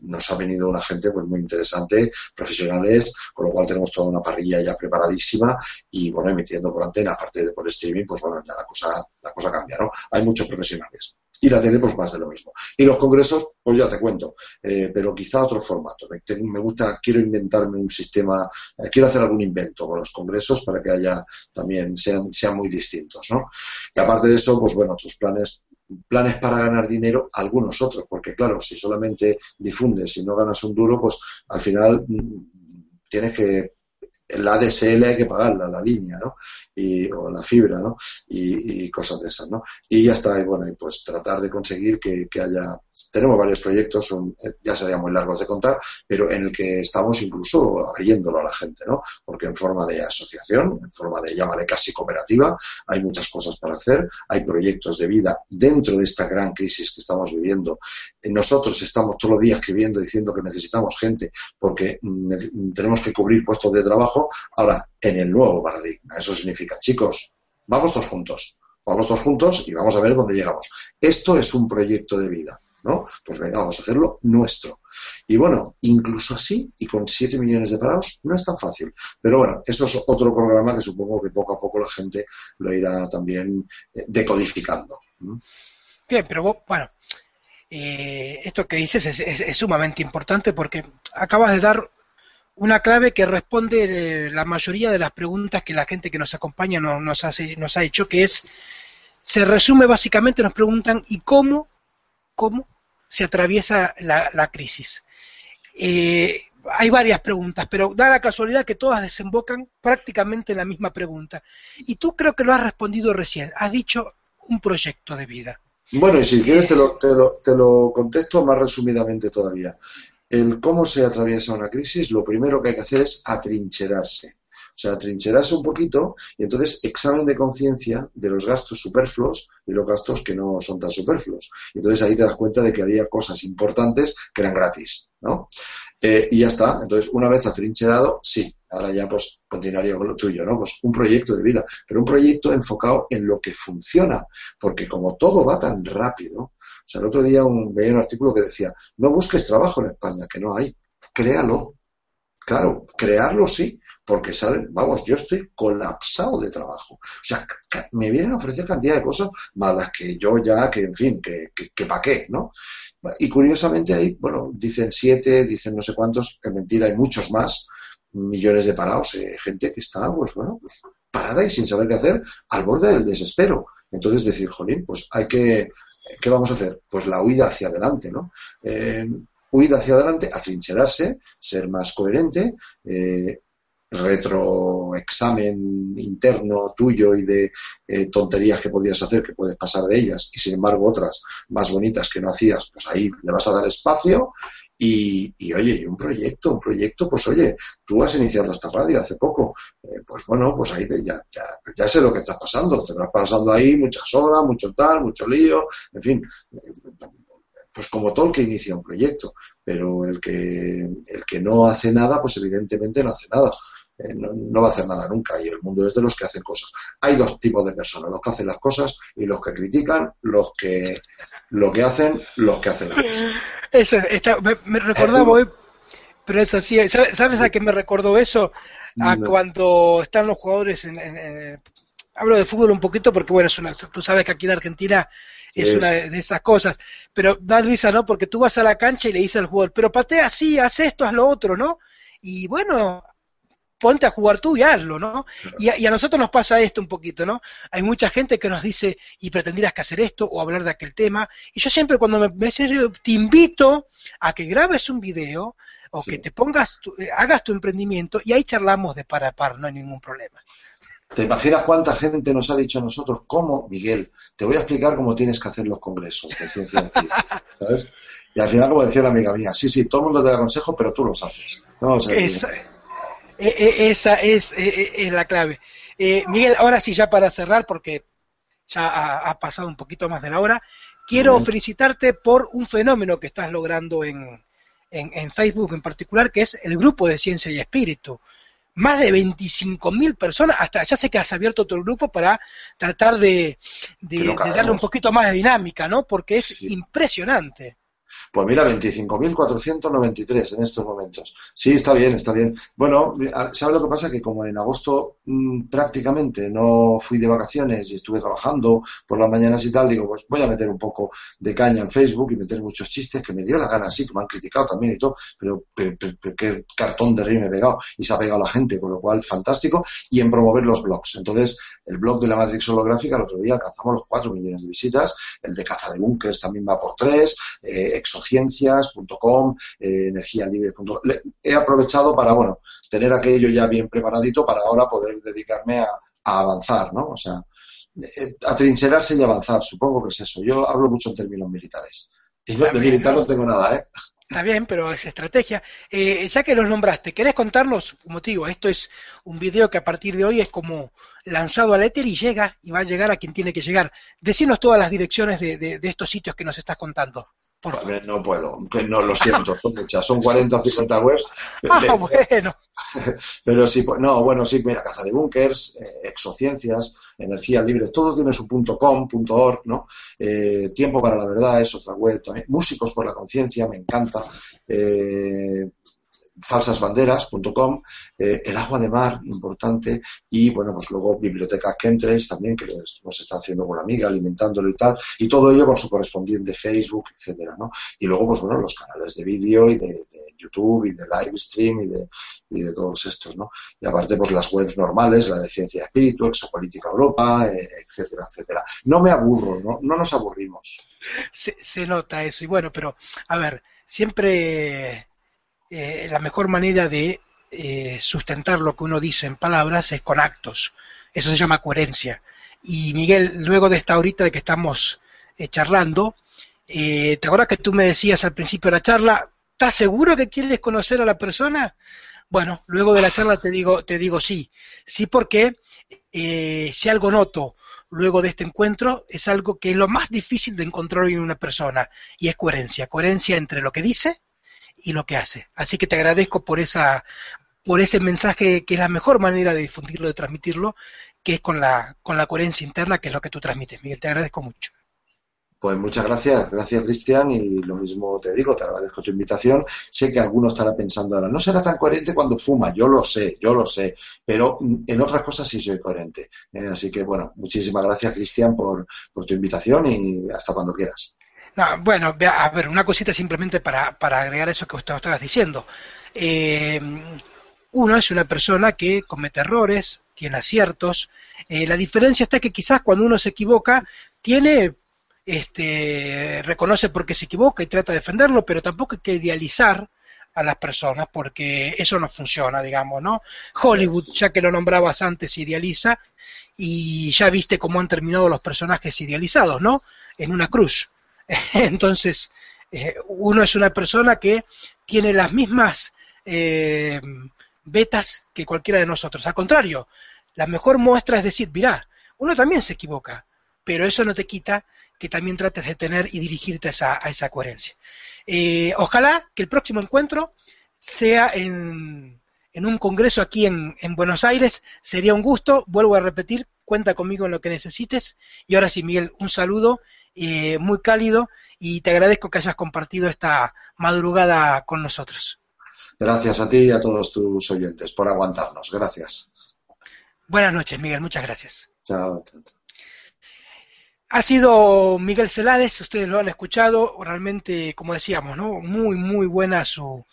nos ha venido una gente pues muy interesante, profesionales, con lo cual tenemos toda una parrilla ya preparadísima y bueno, emitiendo por antena, aparte de por streaming, pues bueno, ya la cosa, la cosa cambia, ¿no? Hay muchos profesionales. Y la tele, pues más de lo mismo. Y los congresos, pues ya te cuento, eh, pero quizá otro formato. Me, gusta, quiero inventarme un sistema, eh, quiero hacer algún invento con los congresos para que haya también, sean, sean muy distintos, ¿no? Y aparte de eso, pues bueno, tus planes planes para ganar dinero, algunos otros, porque claro, si solamente difundes y no ganas un duro, pues al final mm, tienes que la ADSL hay que pagarla, la línea, ¿no? Y, o la fibra, ¿no? Y, cosas de esas, ¿no? Y ya está, y bueno, y pues tratar de conseguir que, haya tenemos varios proyectos, son, eh, ya serían muy largos de contar, pero en el que estamos incluso abriéndolo a la gente, ¿no? Porque en forma de asociación, en forma de, llámale casi cooperativa, hay muchas cosas para hacer, hay proyectos de vida dentro de esta gran crisis que estamos viviendo. Eh, nosotros estamos todos los días escribiendo diciendo que necesitamos gente porque tenemos que cubrir puestos de trabajo. Ahora, en el nuevo paradigma, eso significa, chicos, vamos todos juntos Vamos todos juntos y vamos a ver dónde llegamos. Esto es un proyecto de vida, ¿no? Pues venga, vamos a hacerlo nuestro. Y bueno, incluso así, y con 7 millones de parados, no es tan fácil. Pero bueno, eso es otro programa que supongo que poco a poco la gente lo irá también eh, decodificando. Bien, pero bueno, eh, esto que dices es, sumamente importante porque acabas de dar una clave que responde eh, la mayoría de las preguntas que la gente que nos acompaña nos, nos, hace, nos ha hecho, que es se resume básicamente, nos preguntan, ¿y cómo, cómo se atraviesa la, crisis? Eh, hay varias preguntas, pero da la casualidad que todas desembocan prácticamente en la misma pregunta. Y tú creo que lo has respondido recién, has dicho un proyecto de vida. Bueno, y si quieres te lo, te lo, te lo contesto más resumidamente todavía. El cómo se atraviesa una crisis, lo primero que hay que hacer es atrincherarse. O sea, trincherarse un poquito y entonces examen de conciencia de los gastos superfluos y los gastos que no son tan superfluos. Y entonces ahí te das cuenta de que había cosas importantes que eran gratis, ¿no? Eh, y ya está. Entonces, una vez atrincherado, sí, ahora ya pues continuaría con lo tuyo, ¿no? Pues un proyecto de vida, pero un proyecto enfocado en lo que funciona, porque como todo va tan rápido, o sea, el otro día un, veía un artículo que decía, no busques trabajo en España, que no hay, créalo. Claro, crearlo sí, porque saben, vamos, yo estoy colapsado de trabajo. O sea, me vienen a ofrecer cantidad de cosas malas que yo ya, que en fin, que, que, pa' qué, ¿no? Y curiosamente ahí, bueno, dicen siete, dicen no sé cuántos, en mentira hay muchos más, millones de parados, eh, gente que está, pues bueno, pues parada y sin saber qué hacer, al borde del desespero. Entonces decir, jolín, pues hay que, ¿qué vamos a hacer? Pues la huida hacia adelante, ¿no? Eh, huir hacia adelante, atrincherarse, ser más coherente, eh, retroexamen interno tuyo y de eh, tonterías que podías hacer, que puedes pasar de ellas, y sin embargo otras más bonitas que no hacías, pues ahí le vas a dar espacio y, oye, y un proyecto, un proyecto, pues oye, tú has iniciado esta radio hace poco, eh, pues bueno, pues ahí ya, ya, ya, sé lo que está pasando, te vas pasando ahí muchas horas, mucho tal, mucho lío, en fin, pues como todo el que inicia un proyecto, pero el que, el que no hace nada, pues evidentemente no hace nada. Eh, no, va a hacer nada nunca y el mundo es de los que hacen cosas. Hay dos tipos de personas, los que hacen las cosas y los que critican, los que lo que hacen, los que hacen las cosas. Eso, me, recordaba eh, pero es así, ¿sabes, a qué me recordó eso? A cuando están los jugadores en, hablo de fútbol un poquito porque bueno, es tú sabes que aquí en Argentina es, una de esas cosas. Pero da risa, ¿no? Porque tú vas a la cancha y le dices al jugador, pero patea así, haz esto, haz lo otro, ¿no? Y bueno, ponte a jugar tú y hazlo, ¿no? Y a, nosotros nos pasa esto un poquito, ¿no? Hay mucha gente que nos dice, y pretendieras que hacer esto o hablar de aquel tema. Y yo siempre cuando me, me te invito a que grabes un video o que te pongas, eh, hagas tu emprendimiento y ahí charlamos de par a par, no hay ningún problema. ¿Te imaginas cuánta gente nos ha dicho a nosotros cómo, Miguel? Te voy a explicar cómo tienes que hacer los congresos de ciencia de ¿sabes? Y al final, como decía la amiga mía, sí, sí, todo el mundo te da consejos, pero tú los haces. esa, e, e, esa es, e, la clave. Eh, Miguel, ahora sí, ya para cerrar, porque ya ha, pasado un poquito más de la hora, quiero felicitarte por un fenómeno que estás logrando en, en Facebook en particular, que es el grupo de Ciencia y Espíritu más de 25.000 personas, hasta ya sé que has abierto todo el grupo para tratar de, darle un poquito más de dinámica, ¿no? Porque es impresionante. Pues mira, 25.493 en estos momentos. Sí, está bien, está bien. Bueno, ¿sabes lo que pasa? Que como en agosto mm, prácticamente no fui de vacaciones y estuve trabajando por las mañanas y tal, digo, pues voy a meter un poco de caña en Facebook y meter muchos chistes que me dio la gana, sí, que me han criticado también y todo, pero, qué cartón de rey me he pegado y se ha pegado la gente, con lo cual fantástico, y en promover los blogs. Entonces, el blog de la Matrix holográfica, el otro día alcanzamos los 4 millones de visitas, el de caza de bunkers también va por 3, eh, exociencias.com, eh, He aprovechado para, bueno, tener aquello ya bien preparadito para ahora poder dedicarme a, avanzar, ¿no? O sea, eh, atrincherarse y avanzar, supongo que es eso. Yo hablo mucho en términos militares. Y no, de militar no tengo nada, ¿eh? Está bien, pero es estrategia. Eh, ya que los nombraste, ¿querés contarnos? Como te digo, esto es un video que a partir de hoy es como lanzado al éter y llega y va a llegar a quien tiene que llegar. Decinos todas las direcciones de, de, de estos sitios que nos estás contando. No puedo, no lo siento, son muchas, son 40 o 50 webs. Ah, bueno. Pero sí, pues, no, bueno, sí, mira, caza de búnkers, eh, exociencias, energías libres, todo tiene su punto .com, punto .org, ¿no? Eh, tiempo para la verdad es otra web también. Músicos por la conciencia, me encanta. Eh, falsasbanderas.com, eh, el agua de mar, importante, y bueno, pues luego Biblioteca Chemtrails también, que nos está haciendo con la amiga, alimentándolo y tal, y todo ello con su correspondiente Facebook, etcétera, ¿no? Y luego, pues bueno, los canales de vídeo y de, YouTube y de live stream y de, todos estos, ¿no? Y aparte, pues las webs normales, la de Ciencia Espíritu, Exopolítica Europa, eh, etcétera, etcétera. No me aburro, ¿no? No nos aburrimos. Se, se nota eso, y bueno, pero, a ver, siempre eh, la mejor manera de eh, sustentar lo que uno dice en palabras es con actos. Eso se llama coherencia. Y Miguel, luego de esta horita de que estamos eh, charlando, eh, ¿te acuerdas que tú me decías al principio de la charla, ¿estás seguro que quieres conocer a la persona? Bueno, luego de la charla te digo, te digo sí. Sí porque eh, si algo noto luego de este encuentro es algo que es lo más difícil de encontrar en una persona y es coherencia. Coherencia entre lo que dice y lo que hace. Así que te agradezco por esa por ese mensaje que es la mejor manera de difundirlo, de transmitirlo, que es con la con la coherencia interna, que es lo que tú transmites, Miguel. Te agradezco mucho. Pues muchas gracias, gracias Cristian, y lo mismo te digo, te agradezco tu invitación. Sé que alguno estará pensando ahora, no será tan coherente cuando fuma, yo lo sé, yo lo sé, pero en otras cosas sí soy coherente. Eh, así que bueno, muchísimas gracias Cristian por, por tu invitación y hasta cuando quieras. No, bueno, a ver, una cosita simplemente para, para agregar eso que usted estabas diciendo. Eh, uno es una persona que comete errores, tiene aciertos. Eh, la diferencia está que quizás cuando uno se equivoca, tiene, este, reconoce porque se equivoca y trata de defenderlo, pero tampoco hay que idealizar a las personas porque eso no funciona, digamos, ¿no? Hollywood, ya que lo nombrabas antes, idealiza y ya viste cómo han terminado los personajes idealizados, ¿no? En una cruz. Entonces, eh, uno es una persona que tiene las mismas eh, betas que cualquiera de nosotros. Al contrario, la mejor muestra es decir, mirá, uno también se equivoca, pero eso no te quita que también trates de tener y dirigirte a esa, a esa coherencia. Eh, ojalá que el próximo encuentro sea en, en un congreso aquí en, en, Buenos Aires. Sería un gusto, vuelvo a repetir, cuenta conmigo en lo que necesites. Y ahora sí, Miguel, un saludo eh, muy cálido y te agradezco que hayas compartido esta madrugada con nosotros. Gracias a ti y a todos tus oyentes por aguantarnos. Gracias. Buenas noches, Miguel. Muchas gracias. Chao. chao. Ha sido Miguel Celades, ustedes lo han escuchado, realmente, como decíamos, ¿no? Muy, muy buena su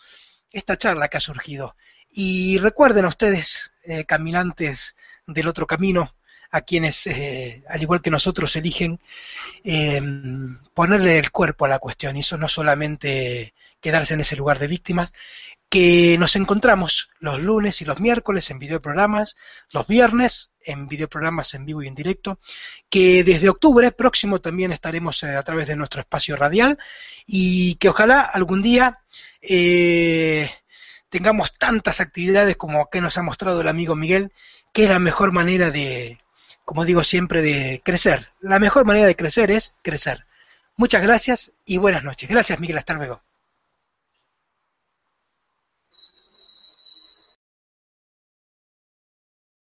esta charla que ha surgido. Y recuerden ustedes, eh, caminantes del otro camino, a quienes, eh, al igual que nosotros, eligen eh, ponerle el cuerpo a la cuestión, y eso no solamente quedarse en ese lugar de víctimas, que nos encontramos los lunes y los miércoles en videoprogramas, los viernes en videoprogramas en vivo y en directo, que desde octubre próximo también estaremos eh, a través de nuestro espacio radial y que ojalá algún día tengamos tantas actividades como que nos ha mostrado el amigo Miguel, que es la mejor manera de, como digo siempre, de crecer. La mejor manera de crecer es crecer. Muchas gracias y buenas noches. Gracias Miguel, hasta luego.